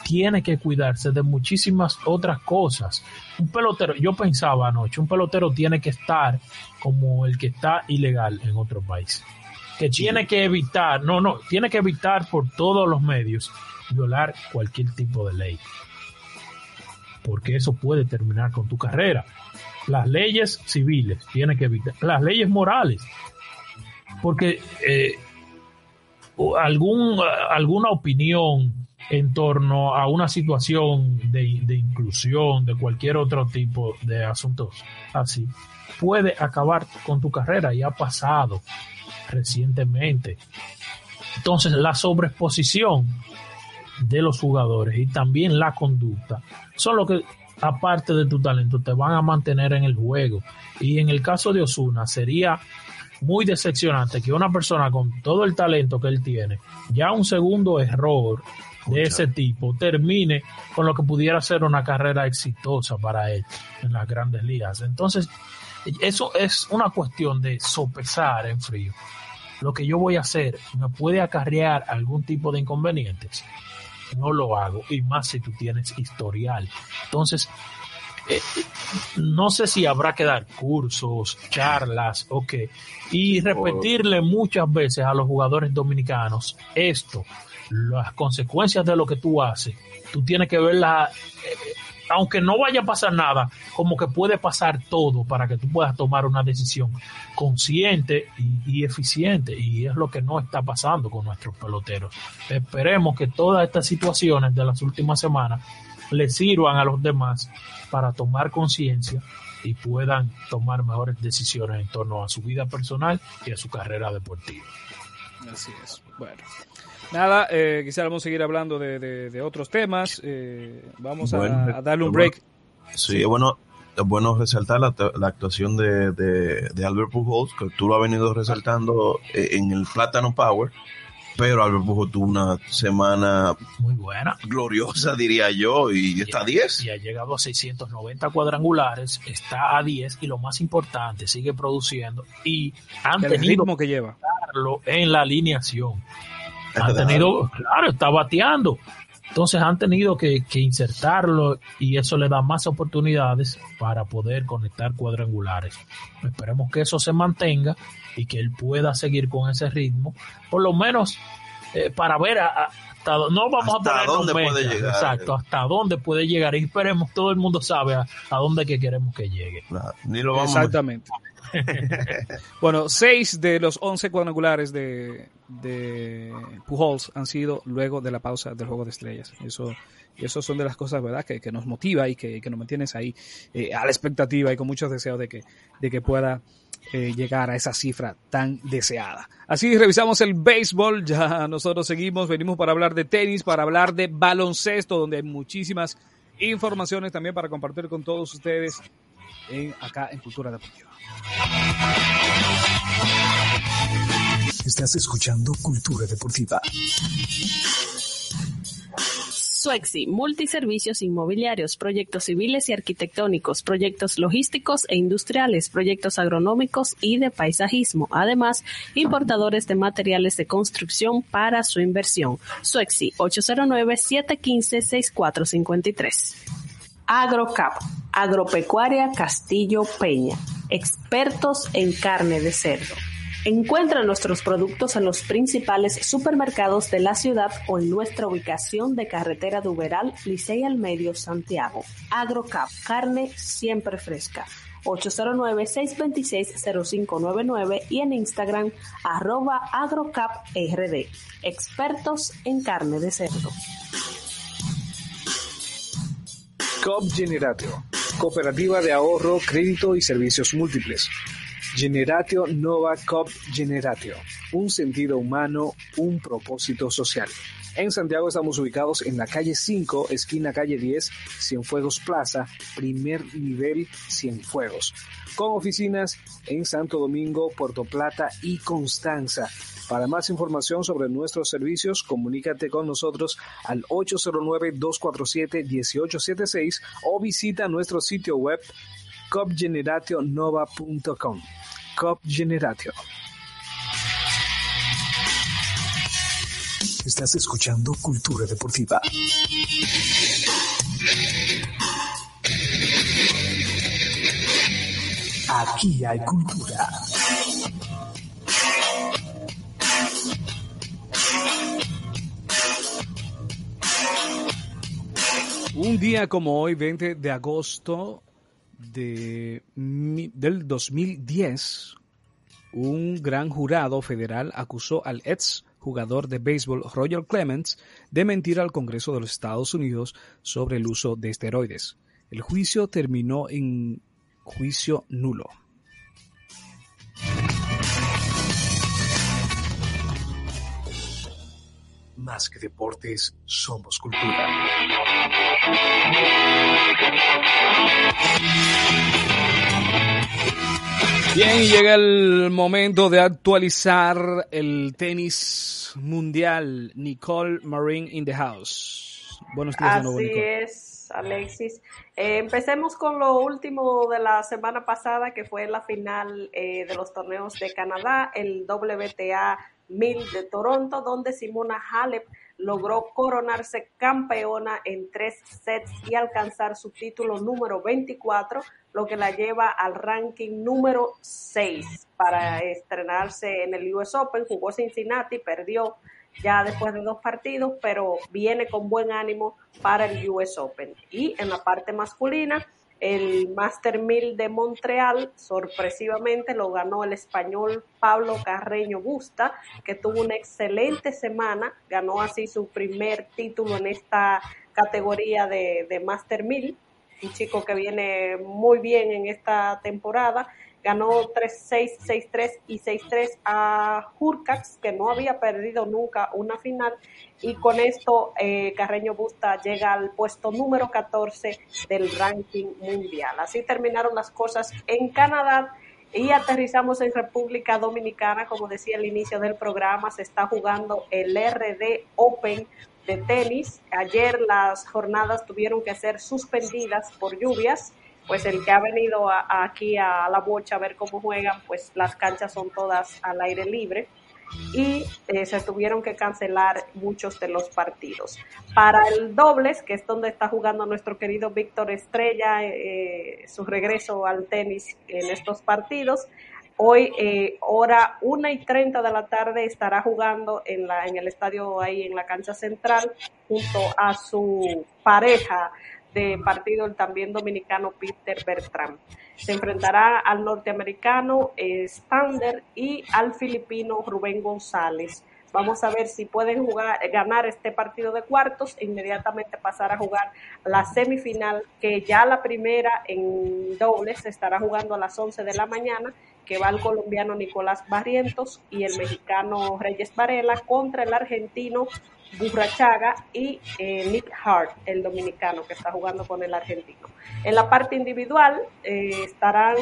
tiene que cuidarse de muchísimas otras cosas. Un pelotero, yo pensaba anoche, un pelotero tiene que estar como el que está ilegal en otro país. Que tiene que evitar, no, no, tiene que evitar por todos los medios violar cualquier tipo de ley. Porque eso puede terminar con tu carrera. Las leyes civiles tiene que evitar, las leyes morales. Porque eh, algún, alguna opinión en torno a una situación de, de inclusión, de cualquier otro tipo de asuntos así, puede acabar con tu carrera y ha pasado recientemente. Entonces, la sobreexposición de los jugadores y también la conducta son lo que, aparte de tu talento, te van a mantener en el juego. Y en el caso de Osuna, sería muy decepcionante que una persona con todo el talento que él tiene, ya un segundo error de ese tipo, termine con lo que pudiera ser una carrera exitosa para él en las grandes ligas. Entonces, eso es una cuestión de sopesar en frío lo que yo voy a hacer me puede acarrear algún tipo de inconvenientes, no lo hago. Y más si tú tienes historial. Entonces, eh, no sé si habrá que dar cursos, charlas o qué. Y repetirle muchas veces a los jugadores dominicanos esto, las consecuencias de lo que tú haces. Tú tienes que verla, eh, aunque no vaya a pasar nada, como que puede pasar todo para que tú puedas tomar una decisión consciente y, eficiente. Y es lo que no está pasando con nuestros peloteros. Esperemos que todas estas situaciones de las últimas semanas le sirvan a los demás para tomar conciencia y puedan tomar mejores decisiones en torno a su vida personal y a su carrera deportiva. Así es. Bueno. Nada, eh, quisiéramos seguir hablando de, de- de otros temas. eh, vamos a- Bueno, a, darle un bueno. break. Sí, es bueno, es bueno resaltar la, la actuación de, de, de Albert Pujols, que tú lo has venido resaltando eh, en el Plátano Power, pero Albert Pujols tuvo una semana Muy buena. gloriosa, diría yo, y está a 10. Y ha llegado a 690 cuadrangulares, está a 10 y lo más importante, sigue produciendo y han El tenido ritmo que lleva. en la alineación. Han tenido, claro, está bateando. Entonces han tenido que, que insertarlo y eso le da más oportunidades para poder conectar cuadrangulares. Esperemos que eso se mantenga y que él pueda seguir con ese ritmo, por lo menos eh, para ver a- a- hasta no vamos Hasta a dónde puede llegar. exacto, hasta dónde puede llegar y esperemos todo el mundo sabe a, a dónde que queremos que llegue. Ni lo vamos a Exactamente. (laughs) bueno, seis de los once cuadrangulares de, de Pujols han sido luego de la pausa del Juego de Estrellas. Eso, y eso son de las cosas, ¿verdad?, que, que nos motiva y que, que nos mantienes ahí eh, a la expectativa y con muchos deseos de que, de que pueda eh, llegar a esa cifra tan deseada. Así revisamos el béisbol, ya nosotros seguimos, venimos para hablar de tenis, para hablar de baloncesto, donde hay muchísimas informaciones también para compartir con todos ustedes acá en Cultura Deportiva. Estás escuchando Cultura Deportiva. Suexi, multiservicios inmobiliarios, proyectos civiles y arquitectónicos, proyectos logísticos e industriales, proyectos agronómicos y de paisajismo. Además, importadores de materiales de construcción para su inversión. Suexi, 809-715-6453. AgroCap, Agropecuaria Castillo Peña, expertos en carne de cerdo. Encuentra nuestros productos en los principales supermercados de la ciudad o en nuestra ubicación de carretera de Uberal, Licey al Medio, Santiago. AgroCap, carne siempre fresca. 809-626-0599 y en Instagram arroba agrocaprd. Expertos en carne de cerdo. COP Generatio, Cooperativa de Ahorro, Crédito y Servicios Múltiples. Generatio Nova COP Generatio, un sentido humano, un propósito social. En Santiago estamos ubicados en la calle 5, esquina calle 10, Cienfuegos Plaza, primer nivel Cienfuegos, con oficinas en Santo Domingo, Puerto Plata y Constanza. Para más información sobre nuestros servicios, comunícate con nosotros al 809-247-1876 o visita nuestro sitio web copgenerationova.com. Cop Generatio. Estás escuchando Cultura Deportiva. Aquí hay cultura. Un día como hoy, 20 de agosto de, del 2010, un gran jurado federal acusó al ex jugador de béisbol Roger Clemens de mentir al Congreso de los Estados Unidos sobre el uso de esteroides. El juicio terminó en juicio nulo. Más que deportes, somos cultura. Bien, llega el momento de actualizar el tenis mundial. Nicole Marin in the house. Buenos días nuevo, Así es, Alexis. Eh, empecemos con lo último de la semana pasada, que fue la final eh, de los torneos de Canadá, el WTA 1000 de Toronto, donde Simona Halep logró coronarse campeona en tres sets y alcanzar su título número 24, lo que la lleva al ranking número 6 para estrenarse en el US Open. Jugó Cincinnati, perdió ya después de dos partidos, pero viene con buen ánimo para el US Open. Y en la parte masculina, el Master 1000 de Montreal, sorpresivamente lo ganó el español Pablo Carreño Busta, que tuvo una excelente semana, ganó así su primer título en esta categoría de, de Master 1000, un chico que viene muy bien en esta temporada ganó 3-6, 6-3 y 6-3 a Hurcax, que no había perdido nunca una final, y con esto eh, Carreño Busta llega al puesto número 14 del ranking mundial. Así terminaron las cosas en Canadá y aterrizamos en República Dominicana, como decía al inicio del programa, se está jugando el RD Open de tenis. Ayer las jornadas tuvieron que ser suspendidas por lluvias pues el que ha venido aquí a la bocha a ver cómo juegan, pues las canchas son todas al aire libre y eh, se tuvieron que cancelar muchos de los partidos. Para el dobles, que es donde está jugando nuestro querido Víctor Estrella, eh, su regreso al tenis en estos partidos, hoy eh, hora 1 y 30 de la tarde estará jugando en el estadio ahí en la cancha central junto a su pareja de partido el también dominicano Peter Bertram. Se enfrentará al norteamericano eh, Stander y al filipino Rubén González. Vamos a ver si pueden jugar, ganar este partido de cuartos e inmediatamente pasar a jugar la semifinal, que ya la primera en dobles se estará jugando a las 11 de la mañana, que va el colombiano Nicolás Barrientos y el mexicano Reyes Varela contra el argentino Burrachaga y eh, Nick Hart, el dominicano que está jugando con el argentino. En la parte individual eh, estarán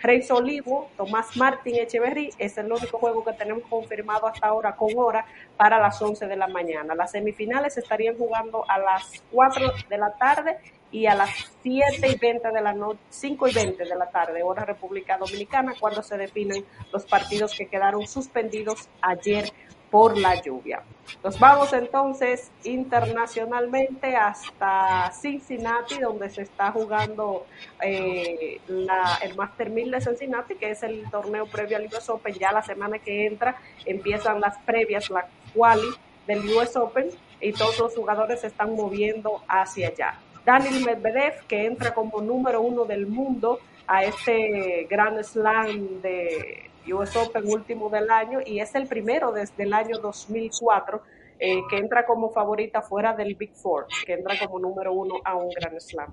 Reis Olivo, Tomás Martín Echeverry, es el único juego que tenemos confirmado hasta ahora con hora para las 11 de la mañana. Las semifinales estarían jugando a las 4 de la tarde y a las 7 y 20 de la noche, 5 y 20 de la tarde, hora República Dominicana, cuando se definen los partidos que quedaron suspendidos ayer por la lluvia. Nos vamos entonces internacionalmente hasta Cincinnati, donde se está jugando eh, el Master 1000 de Cincinnati, que es el torneo previo al US Open. Ya la semana que entra empiezan las previas, la quali del US Open, y todos los jugadores se están moviendo hacia allá. Daniel Medvedev, que entra como número uno del mundo a este Grand Slam de US Open último del año y es el primero desde el año 2004 eh, que entra como favorita fuera del Big Four, que entra como número uno a un Grand Slam.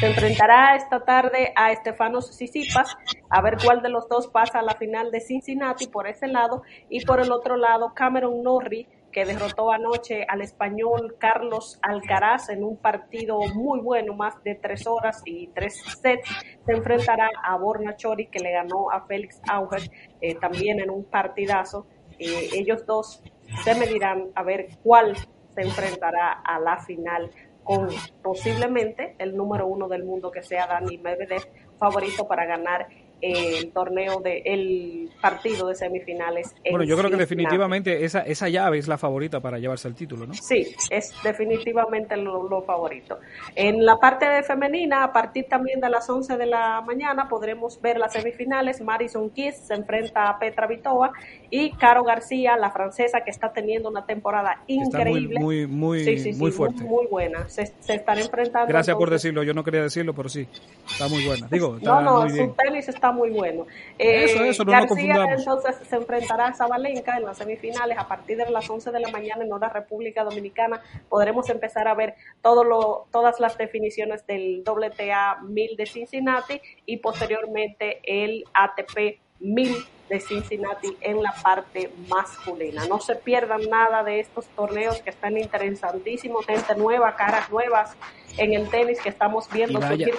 Se enfrentará esta tarde a Estefanos Sisipas a ver cuál de los dos pasa a la final de Cincinnati por ese lado y por el otro lado Cameron Norrie que derrotó anoche al español Carlos Alcaraz en un partido muy bueno, más de tres horas y tres sets. Se enfrentará a Borna Chori, que le ganó a Félix Auger eh, también en un partidazo. Eh, ellos dos se medirán a ver cuál se enfrentará a la final con posiblemente el número uno del mundo que sea Dani Medvedev favorito para ganar el torneo de el partido de semifinales. Bueno, yo creo que definitivamente esa, esa llave es la favorita para llevarse el título, ¿no? Sí, es definitivamente lo, favorito. En la parte de femenina, a partir también de las 11 de la mañana, podremos ver las semifinales. Marison Kiss se enfrenta a Petra Vitova y Caro García, la francesa, que está teniendo una temporada increíble. muy, muy, muy, muy fuerte. Muy, buena. Se, están enfrentando. Gracias por decirlo, yo no quería decirlo, pero sí, está muy buena. Digo, no, no, su tenis está muy bueno. Eh, eso, eso, no García entonces se enfrentará a Zabalenka en las semifinales a partir de las 11 de la mañana en hora República Dominicana. Podremos empezar a ver todo lo, todas las definiciones del WTA 1000 de Cincinnati y posteriormente el ATP 1000 de Cincinnati en la parte masculina. No se pierdan nada de estos torneos que están interesantísimos, gente nueva, caras nuevas en el tenis que estamos viendo. Y,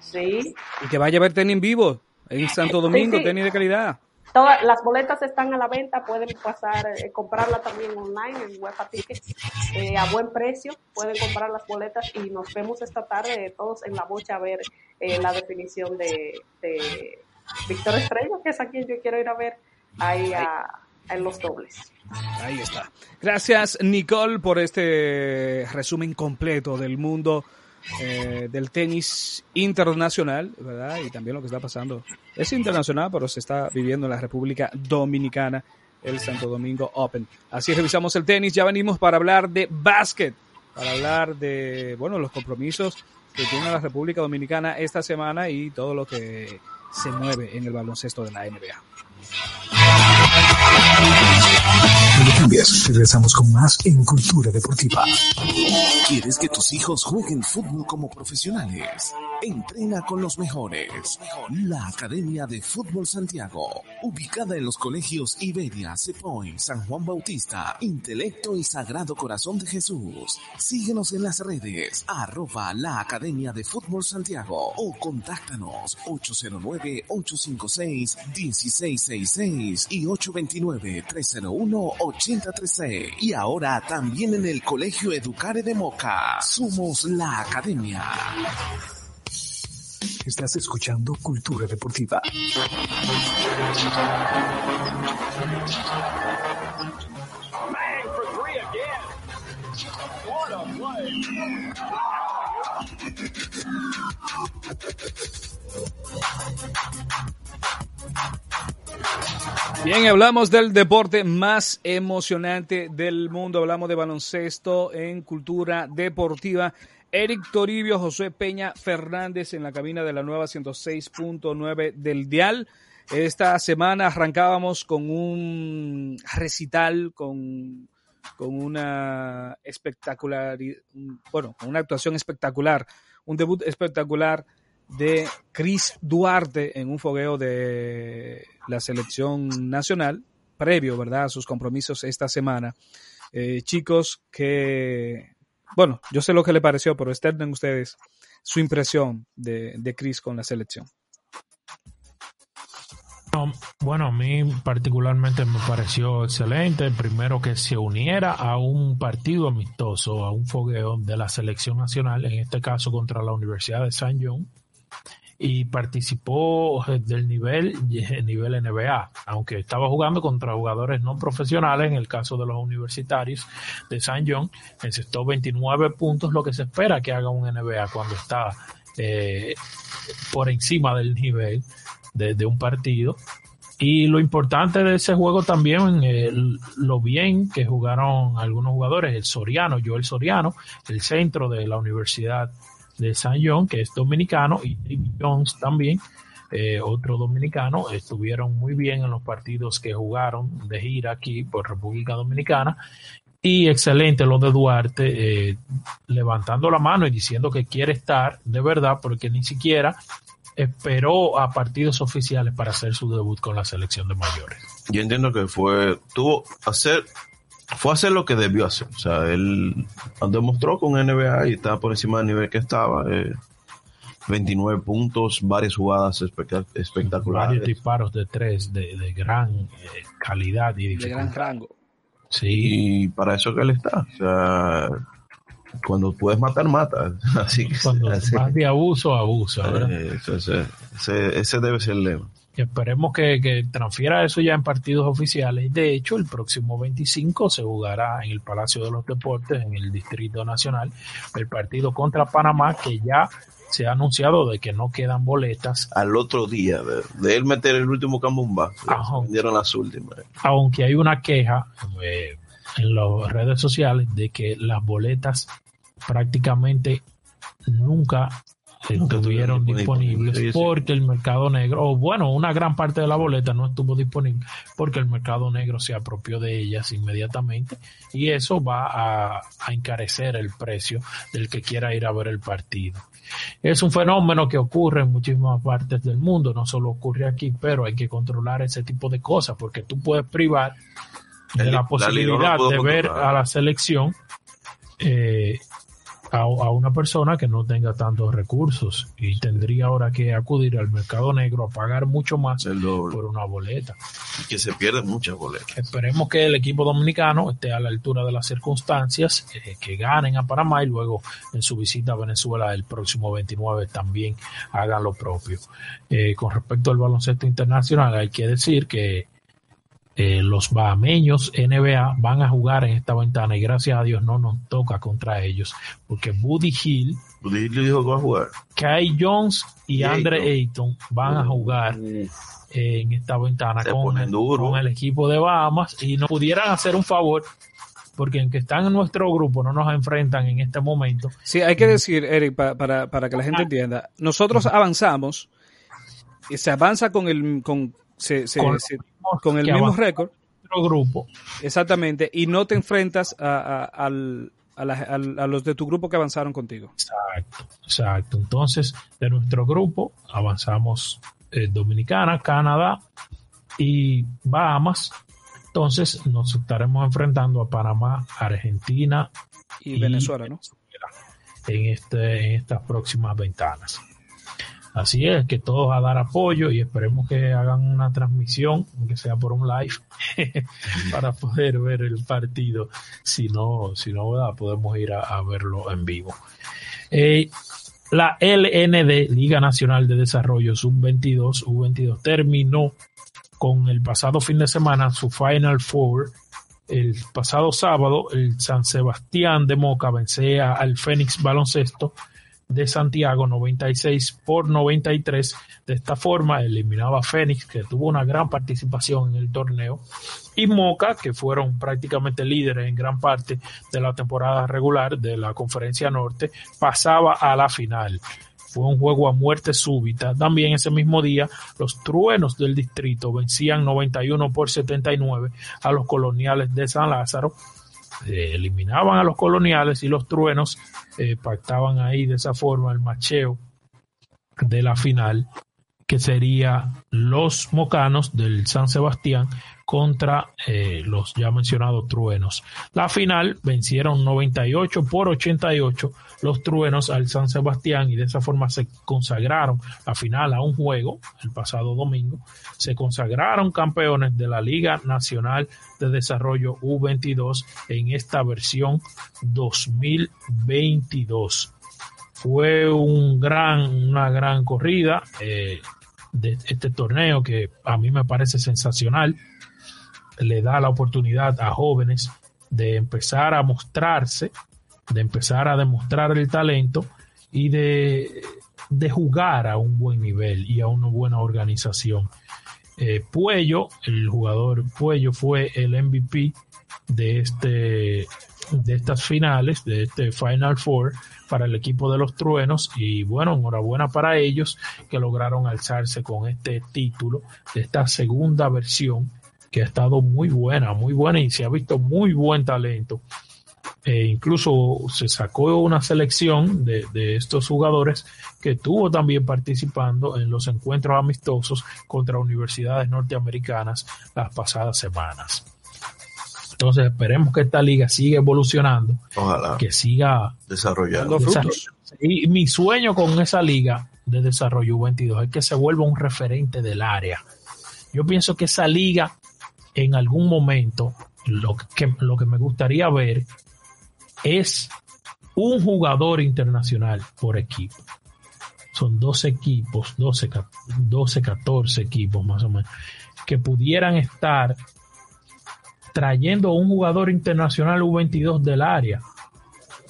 sí. y que vaya a ver tenis en vivo. En Santo Domingo, tenis de calidad. Todas las boletas están a la venta, pueden pasar, eh, comprarla también online en UEFA Tickets eh, a buen precio. Pueden comprar las boletas y nos vemos esta tarde todos en la bocha a ver eh, la definición de, de Víctor Estrella, que es a quien yo quiero ir a ver ahí a, en los dobles. Ahí está. Gracias, Nicole, por este resumen completo del mundo eh, del tenis internacional, ¿verdad? Y también lo que está pasando. Es internacional, pero se está viviendo en la República Dominicana, el Santo Domingo Open. Así revisamos el tenis, ya venimos para hablar de básquet, para hablar de, bueno, los compromisos que tiene la República Dominicana esta semana y todo lo que se mueve en el baloncesto de la NBA. No cambies, regresamos con más en Cultura Deportiva. ¿Quieres que tus hijos jueguen fútbol como profesionales? Entrena con los mejores. La Academia de Fútbol Santiago, ubicada en los colegios Iberia, Cepoy, San Juan Bautista, Intelecto y Sagrado Corazón de Jesús. Síguenos en las redes, arroba la Academia de Fútbol Santiago o contáctanos 809-856-1666 y 829-301-8013. Y ahora también en el Colegio Educare de Moca. Somos la Academia. Estás escuchando Cultura Deportiva. Bien, hablamos del deporte más emocionante del mundo. Hablamos de baloncesto en cultura deportiva. Eric Toribio, José Peña Fernández en la cabina de la nueva 106.9 del Dial. Esta semana arrancábamos con un recital, con, con una espectacular, bueno, una actuación espectacular, un debut espectacular de Chris Duarte en un fogueo de la selección nacional, previo, ¿verdad?, a sus compromisos esta semana. Eh, chicos que, bueno, yo sé lo que le pareció, pero externen ustedes su impresión de, de Chris con la selección. No, Bueno, a mí particularmente me pareció excelente. Primero que se uniera a un partido amistoso, a un fogueo de la selección nacional, en este caso contra la Universidad de San John, y participó del nivel, nivel NBA, aunque estaba jugando contra jugadores no profesionales, en el caso de los universitarios de San John, encestó 29 puntos, lo que se espera que haga un NBA cuando está eh, por encima del nivel de, un partido. Y lo importante de ese juego también, lo bien que jugaron algunos jugadores, el Soriano, Joel Soriano, el centro de la Universidad de San John, que es dominicano, y David Jones también, eh, otro dominicano, estuvieron muy bien en los partidos que jugaron de gira aquí por República Dominicana. Y excelente lo de Duarte, eh, levantando la mano y diciendo que quiere estar de verdad, porque ni siquiera esperó a partidos oficiales para hacer su debut con la selección de mayores. Yo entiendo que fue, tuvo hacer, fue hacer lo que debió hacer. O sea, él demostró con NBA y estaba por encima del nivel que estaba. eh, 29 puntos, varias jugadas espectac- espectaculares. Varios disparos de tres de, de gran eh, calidad y De gran dificultad. rango. Sí, Y para eso que él está. O sea, cuando puedes matar, mata. (laughs) Así que cuando así- más de abuso, abusa, ¿verdad? eh, ese- ese debe ser el lema. Esperemos que, que transfiera eso ya en partidos oficiales. De hecho, el próximo 25 se jugará en el Palacio de los Deportes, en el Distrito Nacional, el partido contra Panamá, que ya se ha anunciado de que no quedan boletas, Al otro día de, de él meter el último cambumba, Ajá. vendieron las últimas. aunque hay una queja eh, en las redes sociales de que las boletas prácticamente nunca Nunca estuvieron estuvieron disponibles sí. porque el mercado negro, o bueno, una gran parte de la boleta no estuvo disponible porque el mercado negro se apropió de ellas inmediatamente y eso va a, a encarecer el precio del que quiera ir a ver el partido. Es un fenómeno que ocurre en muchísimas partes del mundo, no solo ocurre aquí, pero hay que controlar ese tipo de cosas porque tú puedes privar de la la no posibilidad puedo de ver a la selección eh, a, a una persona que no tenga tantos recursos y tendría ahora que acudir al mercado negro a pagar mucho más por una boleta. Y que se pierden muchas boletas. Esperemos que el equipo dominicano esté a la altura de las circunstancias, eh, que ganen a Panamá y luego en su visita a Venezuela el próximo 29 también hagan lo propio. Eh, con respecto al baloncesto internacional, hay que decir que eh, los bahameños NBA van a jugar en esta ventana y gracias a Dios no nos toca contra ellos, porque Buddy Hill, Buddy Hill dijo que va a jugar. Kai Jones y Y Andre Ayton. Ayton van a jugar eh, en esta ventana con, ponen duro. con el equipo de Bahamas y nos pudieran hacer un favor porque aunque están en nuestro grupo no nos enfrentan en este momento Sí, hay que decir, Eric, pa- para, para que la gente entienda, nosotros avanzamos y se avanza con el con, se- se- Con- se- con el mismo récord, nuestro grupo exactamente, y no te enfrentas a, a- al- a la- al- a los de tu grupo que avanzaron contigo. exacto exacto entonces de nuestro grupo avanzamos eh, Dominicana Canadá y Bahamas entonces nos estaremos enfrentando a Panamá Argentina Y Venezuela, ¿no? en, este, en estas próximas ventanas. Así es, que todos a dar apoyo y esperemos que hagan una transmisión, aunque sea por un live, (laughs) para poder ver el partido. Si no, si no podemos ir a, a verlo en vivo. Eh, la LND, Liga Nacional de Desarrollo Sub-22, U22, terminó con el pasado fin de semana su Final Four. El pasado sábado, el San Sebastián de Moca vencía al Fénix Baloncesto de Santiago 96 por 93. De esta forma eliminaba a Fénix, que tuvo una gran participación en el torneo, y Moca, que fueron prácticamente líderes en gran parte de la temporada regular de la Conferencia Norte, pasaba a la final. Fue un juego a muerte súbita. También ese mismo día, los truenos del distrito vencían 91 por 79 a los coloniales de San Lázaro. Eh, eliminaban a los coloniales y los truenos eh, pactaban ahí de esa forma el macheo de la final, que sería los mocanos del San Sebastián contra eh, los ya mencionados truenos. La final vencieron 98 por 88 los truenos al San Sebastián y de esa forma se consagraron la final a un juego el pasado domingo. Se consagraron campeones de la Liga Nacional de Desarrollo U22 en esta versión 2022 fue un gran, una gran corrida eh, de este torneo que a mí me parece sensacional. Le da la oportunidad a jóvenes de empezar a mostrarse, de empezar a demostrar el talento y de, de jugar a un buen nivel y a una buena organización. Eh, Puello, el jugador Puello fue el MVP de este de estas finales, de este Final Four para el equipo de los truenos y bueno, enhorabuena para ellos que lograron alzarse con este título de esta segunda versión que ha estado muy buena, muy buena y se ha visto muy buen talento. Eh, incluso se sacó una selección de, de estos jugadores que estuvo también participando en los encuentros amistosos contra universidades norteamericanas las pasadas semanas. Entonces esperemos que esta liga siga evolucionando, Ojalá. que siga desarrollando. frutos. Y mi sueño con esa liga de desarrollo 22 es que se vuelva un referente del área. Yo pienso que esa liga en algún momento lo que, lo que me gustaría ver es un jugador internacional por equipo. Son 12 equipos, 12, 12 14 equipos más o menos, que pudieran estar trayendo un jugador internacional U22 del área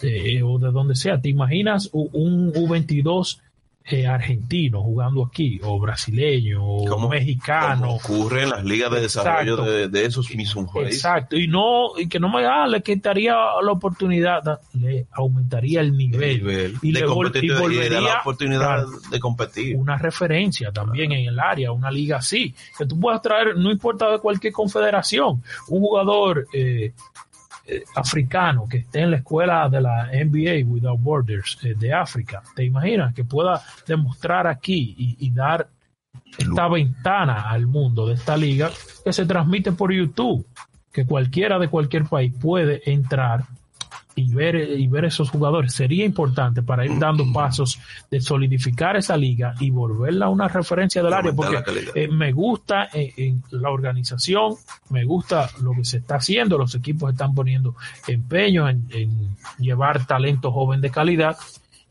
eh, o de donde sea. ¿Te imaginas un U22 eh, argentino jugando aquí o brasileño o mexicano? como ocurre en las ligas de desarrollo de, de esos mismos países. Exacto, y no, y que no me ah, le quitaría la oportunidad, da- le aumentaría el nivel, nivel y, de le vol- y volvería la oportunidad claro, de competir. una referencia también en el área, una liga así, que tú puedas traer, no importa de cualquier confederación, un jugador eh, eh, africano que esté en la escuela de la NBA Without Borders eh, de África, ¿te imaginas? Que pueda demostrar aquí y, y dar esta ventana al mundo de esta liga que se transmite por YouTube, que cualquiera de cualquier país puede entrar y ver, y ver esos jugadores sería importante para ir dando (clears throat) pasos de solidificar esa liga y volverla una referencia del área, porque eh, me gusta eh, en la organización, me gusta lo que se está haciendo, los equipos están poniendo empeño en, en llevar talento joven de calidad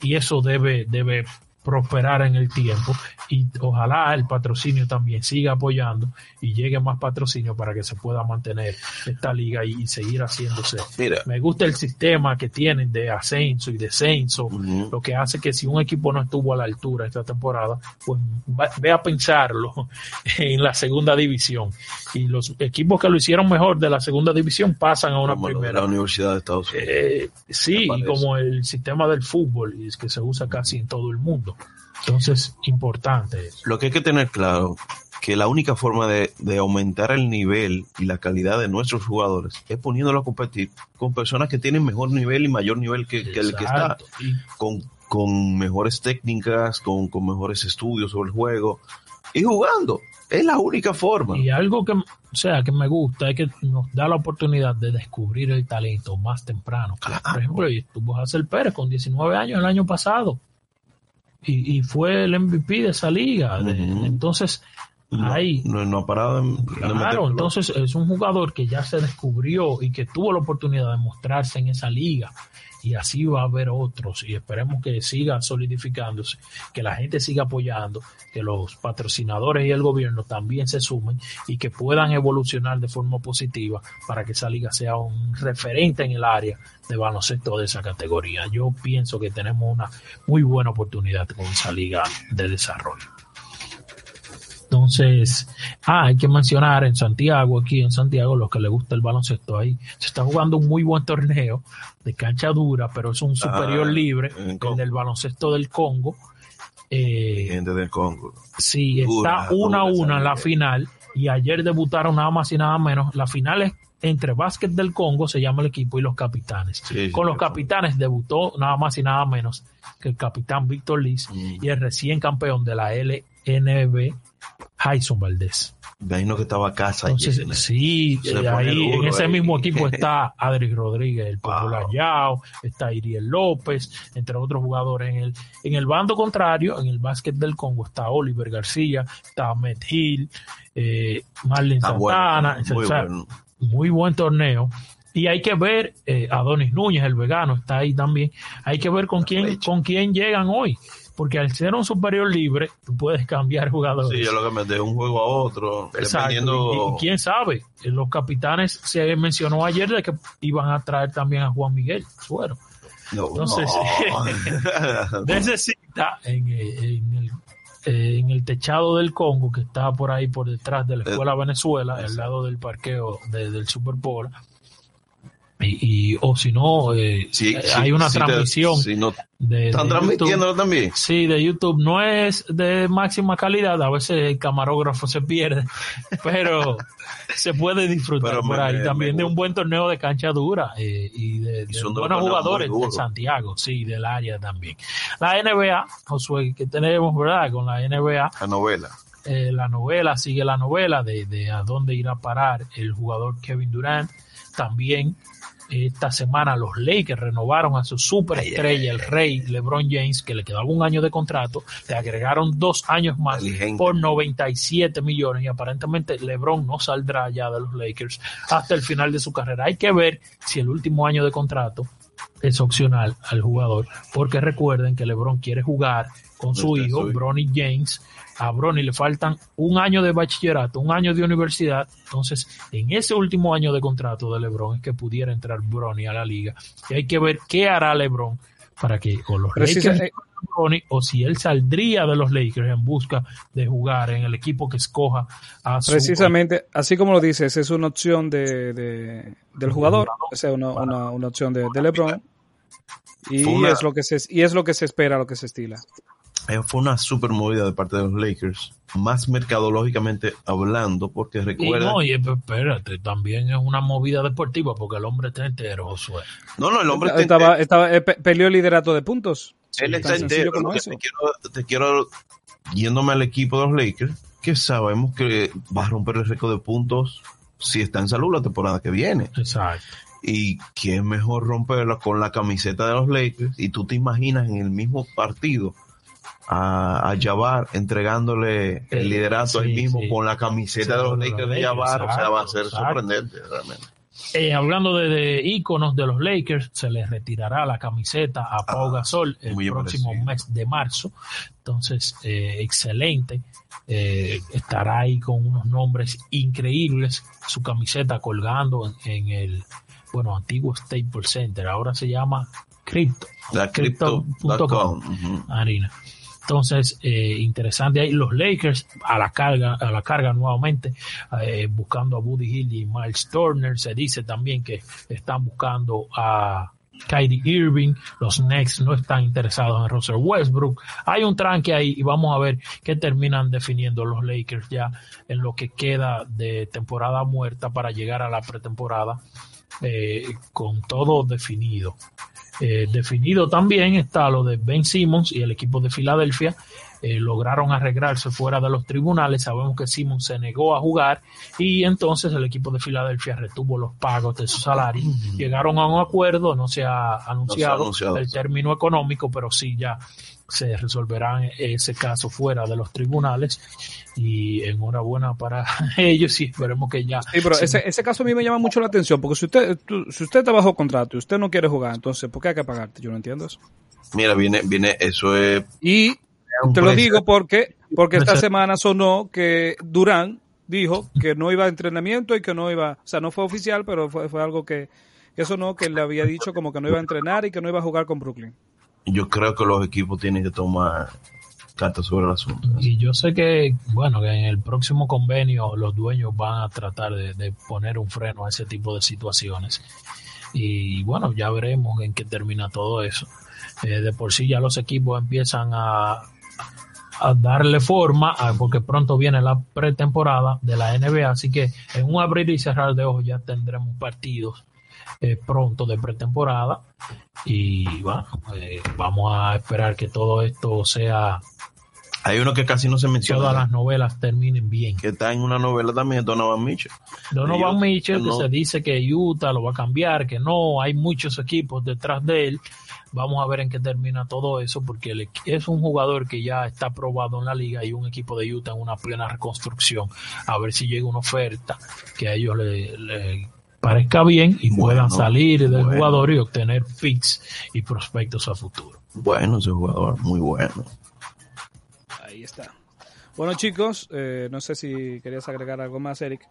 y eso debe, debe prosperar en el tiempo y ojalá el patrocinio también siga apoyando y llegue más patrocinio para que se pueda mantener esta liga y, seguir haciéndose. Me gusta el sistema que tienen de ascenso y descenso, lo que hace que si un equipo no estuvo a la altura esta temporada, pues ve a pensarlo (laughs) en la segunda división y los equipos que lo hicieron mejor de la segunda división pasan a una primera. La Universidad de Estados Unidos. Eh, sí, y como el sistema del fútbol que se usa casi en todo el mundo. Entonces, importante. Lo que hay que tener claro que la única forma de, aumentar el nivel y la calidad de nuestros jugadores es poniéndolo a competir con personas que tienen mejor nivel y mayor nivel que, el que está, con, con mejores técnicas, con, con, mejores estudios sobre el juego y jugando. Es la única forma. Y algo que, o sea, que me gusta es que nos da la oportunidad de descubrir el talento más temprano. Por ejemplo, estuvo Hazel Pérez con 19 años el año pasado y, fue el MVP de esa liga. entonces, ahí. No, ha parado Claro, entonces es un jugador que ya se descubrió y que tuvo la oportunidad de mostrarse en esa liga y así va a haber otros y esperemos que siga solidificándose, que la gente siga apoyando, que los patrocinadores y el gobierno también se sumen y que puedan evolucionar de forma positiva para que esa liga sea un referente en el área de baloncesto de esa categoría. Yo pienso que tenemos una muy buena oportunidad con esa liga de desarrollo. Entonces, ah, hay que mencionar en Santiago, aquí en Santiago, los que le gusta el baloncesto ahí, se está jugando un muy buen torneo de cancha dura, pero es un superior ah, libre, el del baloncesto del Congo. Eh, Gente del Congo. Sí, está una a una en la final y ayer debutaron nada más y nada menos. La final es entre Básquet del Congo, se llama el equipo, y los capitanes. Con los capitanes debutó nada más y nada menos que el capitán Víctor Liz mm. y el recién campeón de la LNB Jason Valdés. De ahí no que estaba casa. sí, ahí en ese mismo equipo (laughs) está Adri Rodríguez, el popular Yao, está Iriel López, entre otros jugadores. En el, en el bando contrario, en el básquet del Congo, está Oliver García, está Ahmed Hill, eh, Marlene Santana. muy, buen torneo. Y hay que ver, eh, Adonis Núñez, el vegano, está ahí también. Hay que ver con quién, con quién llegan hoy porque al ser un superior libre, tú puedes (laughs) cambiar jugadores. Sí, yo lo que me de un juego a otro. Exacto. Y, quién sabe, los capitanes se mencionó ayer de que iban a traer también a Juan Miguel Suero. No, Entonces, (laughs) necesita en, el, en, el, techado del Congo, que está por ahí por detrás de la Escuela Venezuela, al lado del parqueo del Super Bowl, y, o si no, eh, hay una transmisión. de, ¿Están transmitiéndolo también? Sí, de YouTube. No es de máxima calidad, a veces el camarógrafo se pierde, (laughs) pero se puede disfrutar por ahí. también de un buen torneo de cancha dura eh, y de, buenos jugadores de Santiago, sí, del área también. La NBA, Josué, que tenemos, ¿verdad? Con la NBA. La novela. Eh, la novela, sigue la novela de, de a dónde irá a parar el jugador Kevin Durant. También esta semana los Lakers renovaron a su superestrella, el rey LeBron James, que le quedaba un año de contrato, le agregaron dos años más por 97 millones y aparentemente LeBron no saldrá ya de los Lakers hasta el final de su carrera. Hay que ver si el último año de contrato es opcional al jugador, porque recuerden que LeBron quiere jugar con su hijo, Bronny James, a Bronny le faltan un año de bachillerato, un año de universidad. Entonces, en ese último año de contrato de LeBron es que pudiera entrar Bronny a la liga. Y hay que ver qué hará LeBron para que con los Lakers Bronny, o si él saldría de los Lakers en busca de jugar en el equipo que escoja a su Precisamente, así como lo dices, es una opción de, del jugador, o sea, una, una, opción de, LeBron. Y es, lo que se, y es lo que se espera, lo que se estila. Eh, fue una super movida de parte de los Lakers, más mercadológicamente hablando, porque recuerda. no, y espérate, también es una movida deportiva, porque el hombre está entero, Josué. No, no, el hombre está estaba, estaba, eh, peleó el liderato de puntos. Él está entero. Te quiero, te quiero, yéndome al equipo de los Lakers, que sabemos que va a romper el récord de puntos si está en salud la temporada que viene. Exacto. Y qué mejor romperla con la camiseta de los Lakers. Y tú te imaginas en el mismo partido a, a Jabbar entregándole el liderato sí, él mismo sí. con la camiseta Sí, de los Lakers de Jabbar. O sea, va a ser exacto, sorprendente realmente. Eh, hablando de, de íconos de los Lakers, se les retirará la camiseta a Pau Gasol el Ah, muy bien próximo mes de marzo. Entonces, eh, excelente. Eh, estará ahí con unos nombres increíbles. Su camiseta colgando en, en el, bueno, antiguo Staples Center. Ahora se llama Crypto. La Crypto.com. Crypto.com. ujú. Harina. Entonces, eh, interesante ahí. Los Lakers a la carga, a la carga nuevamente, eh, buscando a Buddy Hill y Miles Turner. Se dice también que están buscando a Kyrie Irving. Los Knicks no están interesados en Russell Westbrook. Hay un tranque ahí y vamos a ver qué terminan definiendo los Lakers ya en lo que queda de temporada muerta para llegar a la pretemporada eh, con todo definido. Eh, definido también está lo de Ben Simmons y el equipo de Filadelfia. eh, lograron arreglarse fuera de los tribunales. Sabemos que Simmons se negó a jugar y entonces el equipo de Filadelfia retuvo los pagos de su salario. Llegaron a un acuerdo, no se ha anunciado, anunciado. el término económico, pero sí ya se resolverá ese caso fuera de los tribunales y enhorabuena para (laughs) ellos y esperemos que ya Sí, pero se- ese, ese caso a mí me llama mucho la atención, porque si usted, tú- si usted está bajo contrato y usted no quiere jugar, entonces, ¿por qué hay que pagarte? Yo no entiendo eso. Mira, viene, viene, eso es. Y te lo digo porque, porque esta semana sonó que Durán dijo que no iba a entrenamiento y que no iba, o sea, no fue oficial, pero fue, fue algo que, que sonó que le había dicho como que no iba a entrenar y que no iba a jugar con Brooklyn. Yo creo que los equipos tienen que tomar cartas sobre el asunto. Y yo sé que, bueno, que en el próximo convenio los dueños van a tratar de, poner un freno a ese tipo de situaciones. Y bueno, ya veremos en qué termina todo eso. Eh, de por sí ya los equipos empiezan a, a darle forma, a- porque pronto viene la pretemporada de la NBA, así que en un abrir y cerrar de ojos ya tendremos partidos eh, pronto de pretemporada. Y bueno, eh, vamos a esperar que todo esto sea Hay uno que casi no se menciona. todas las novelas terminen bien. Que está en una novela también, Donovan Mitchell. Donovan Mitchell, que no- se dice que Utah lo va a cambiar, que no, hay muchos equipos detrás de él. Vamos a ver en qué termina todo eso, porque es un jugador que ya está probado en la liga y un equipo de Utah en una plena reconstrucción. A ver si llega una oferta que a ellos le, le parezca bien y Bueno, puedan salir del bueno. jugador y obtener picks y prospectos a futuro. Bueno, ese jugador, muy bueno. Ahí está. Bueno, chicos, eh, no sé si querías agregar algo más, Eric.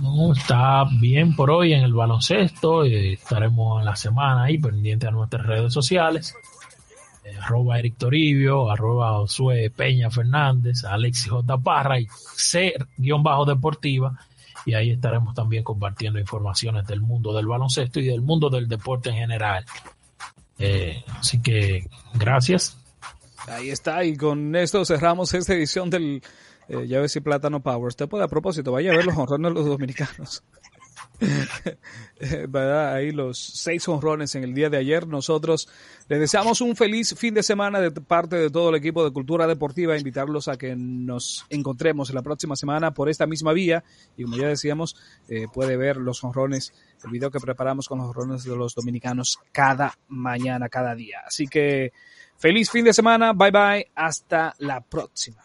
No, está bien por hoy en el baloncesto. eh, estaremos en la semana ahí pendiente a nuestras redes sociales. Eh, arroba Eric Toribio, arroba Josué Peña Fernández, Alexis J. Parra y C-Deportiva. Y ahí estaremos también compartiendo informaciones del mundo del baloncesto y del mundo del deporte en general. Eh, así que gracias. Ahí está, y con esto cerramos esta edición del eh, Llaves y Plátano Power. Usted puede, a propósito, vaya a ver los honrones de los dominicanos. (laughs) ¿Verdad? Ahí los seis honrones en el día de ayer. Nosotros les deseamos un feliz fin de semana de parte de todo el equipo de Cultura Deportiva. Invitarlos a que nos encontremos la próxima semana por esta misma vía. Y como ya decíamos, eh, puede ver los honrones, el video que preparamos con los honrones de los dominicanos cada mañana, cada día. Así que feliz fin de semana. Bye bye. Hasta la próxima.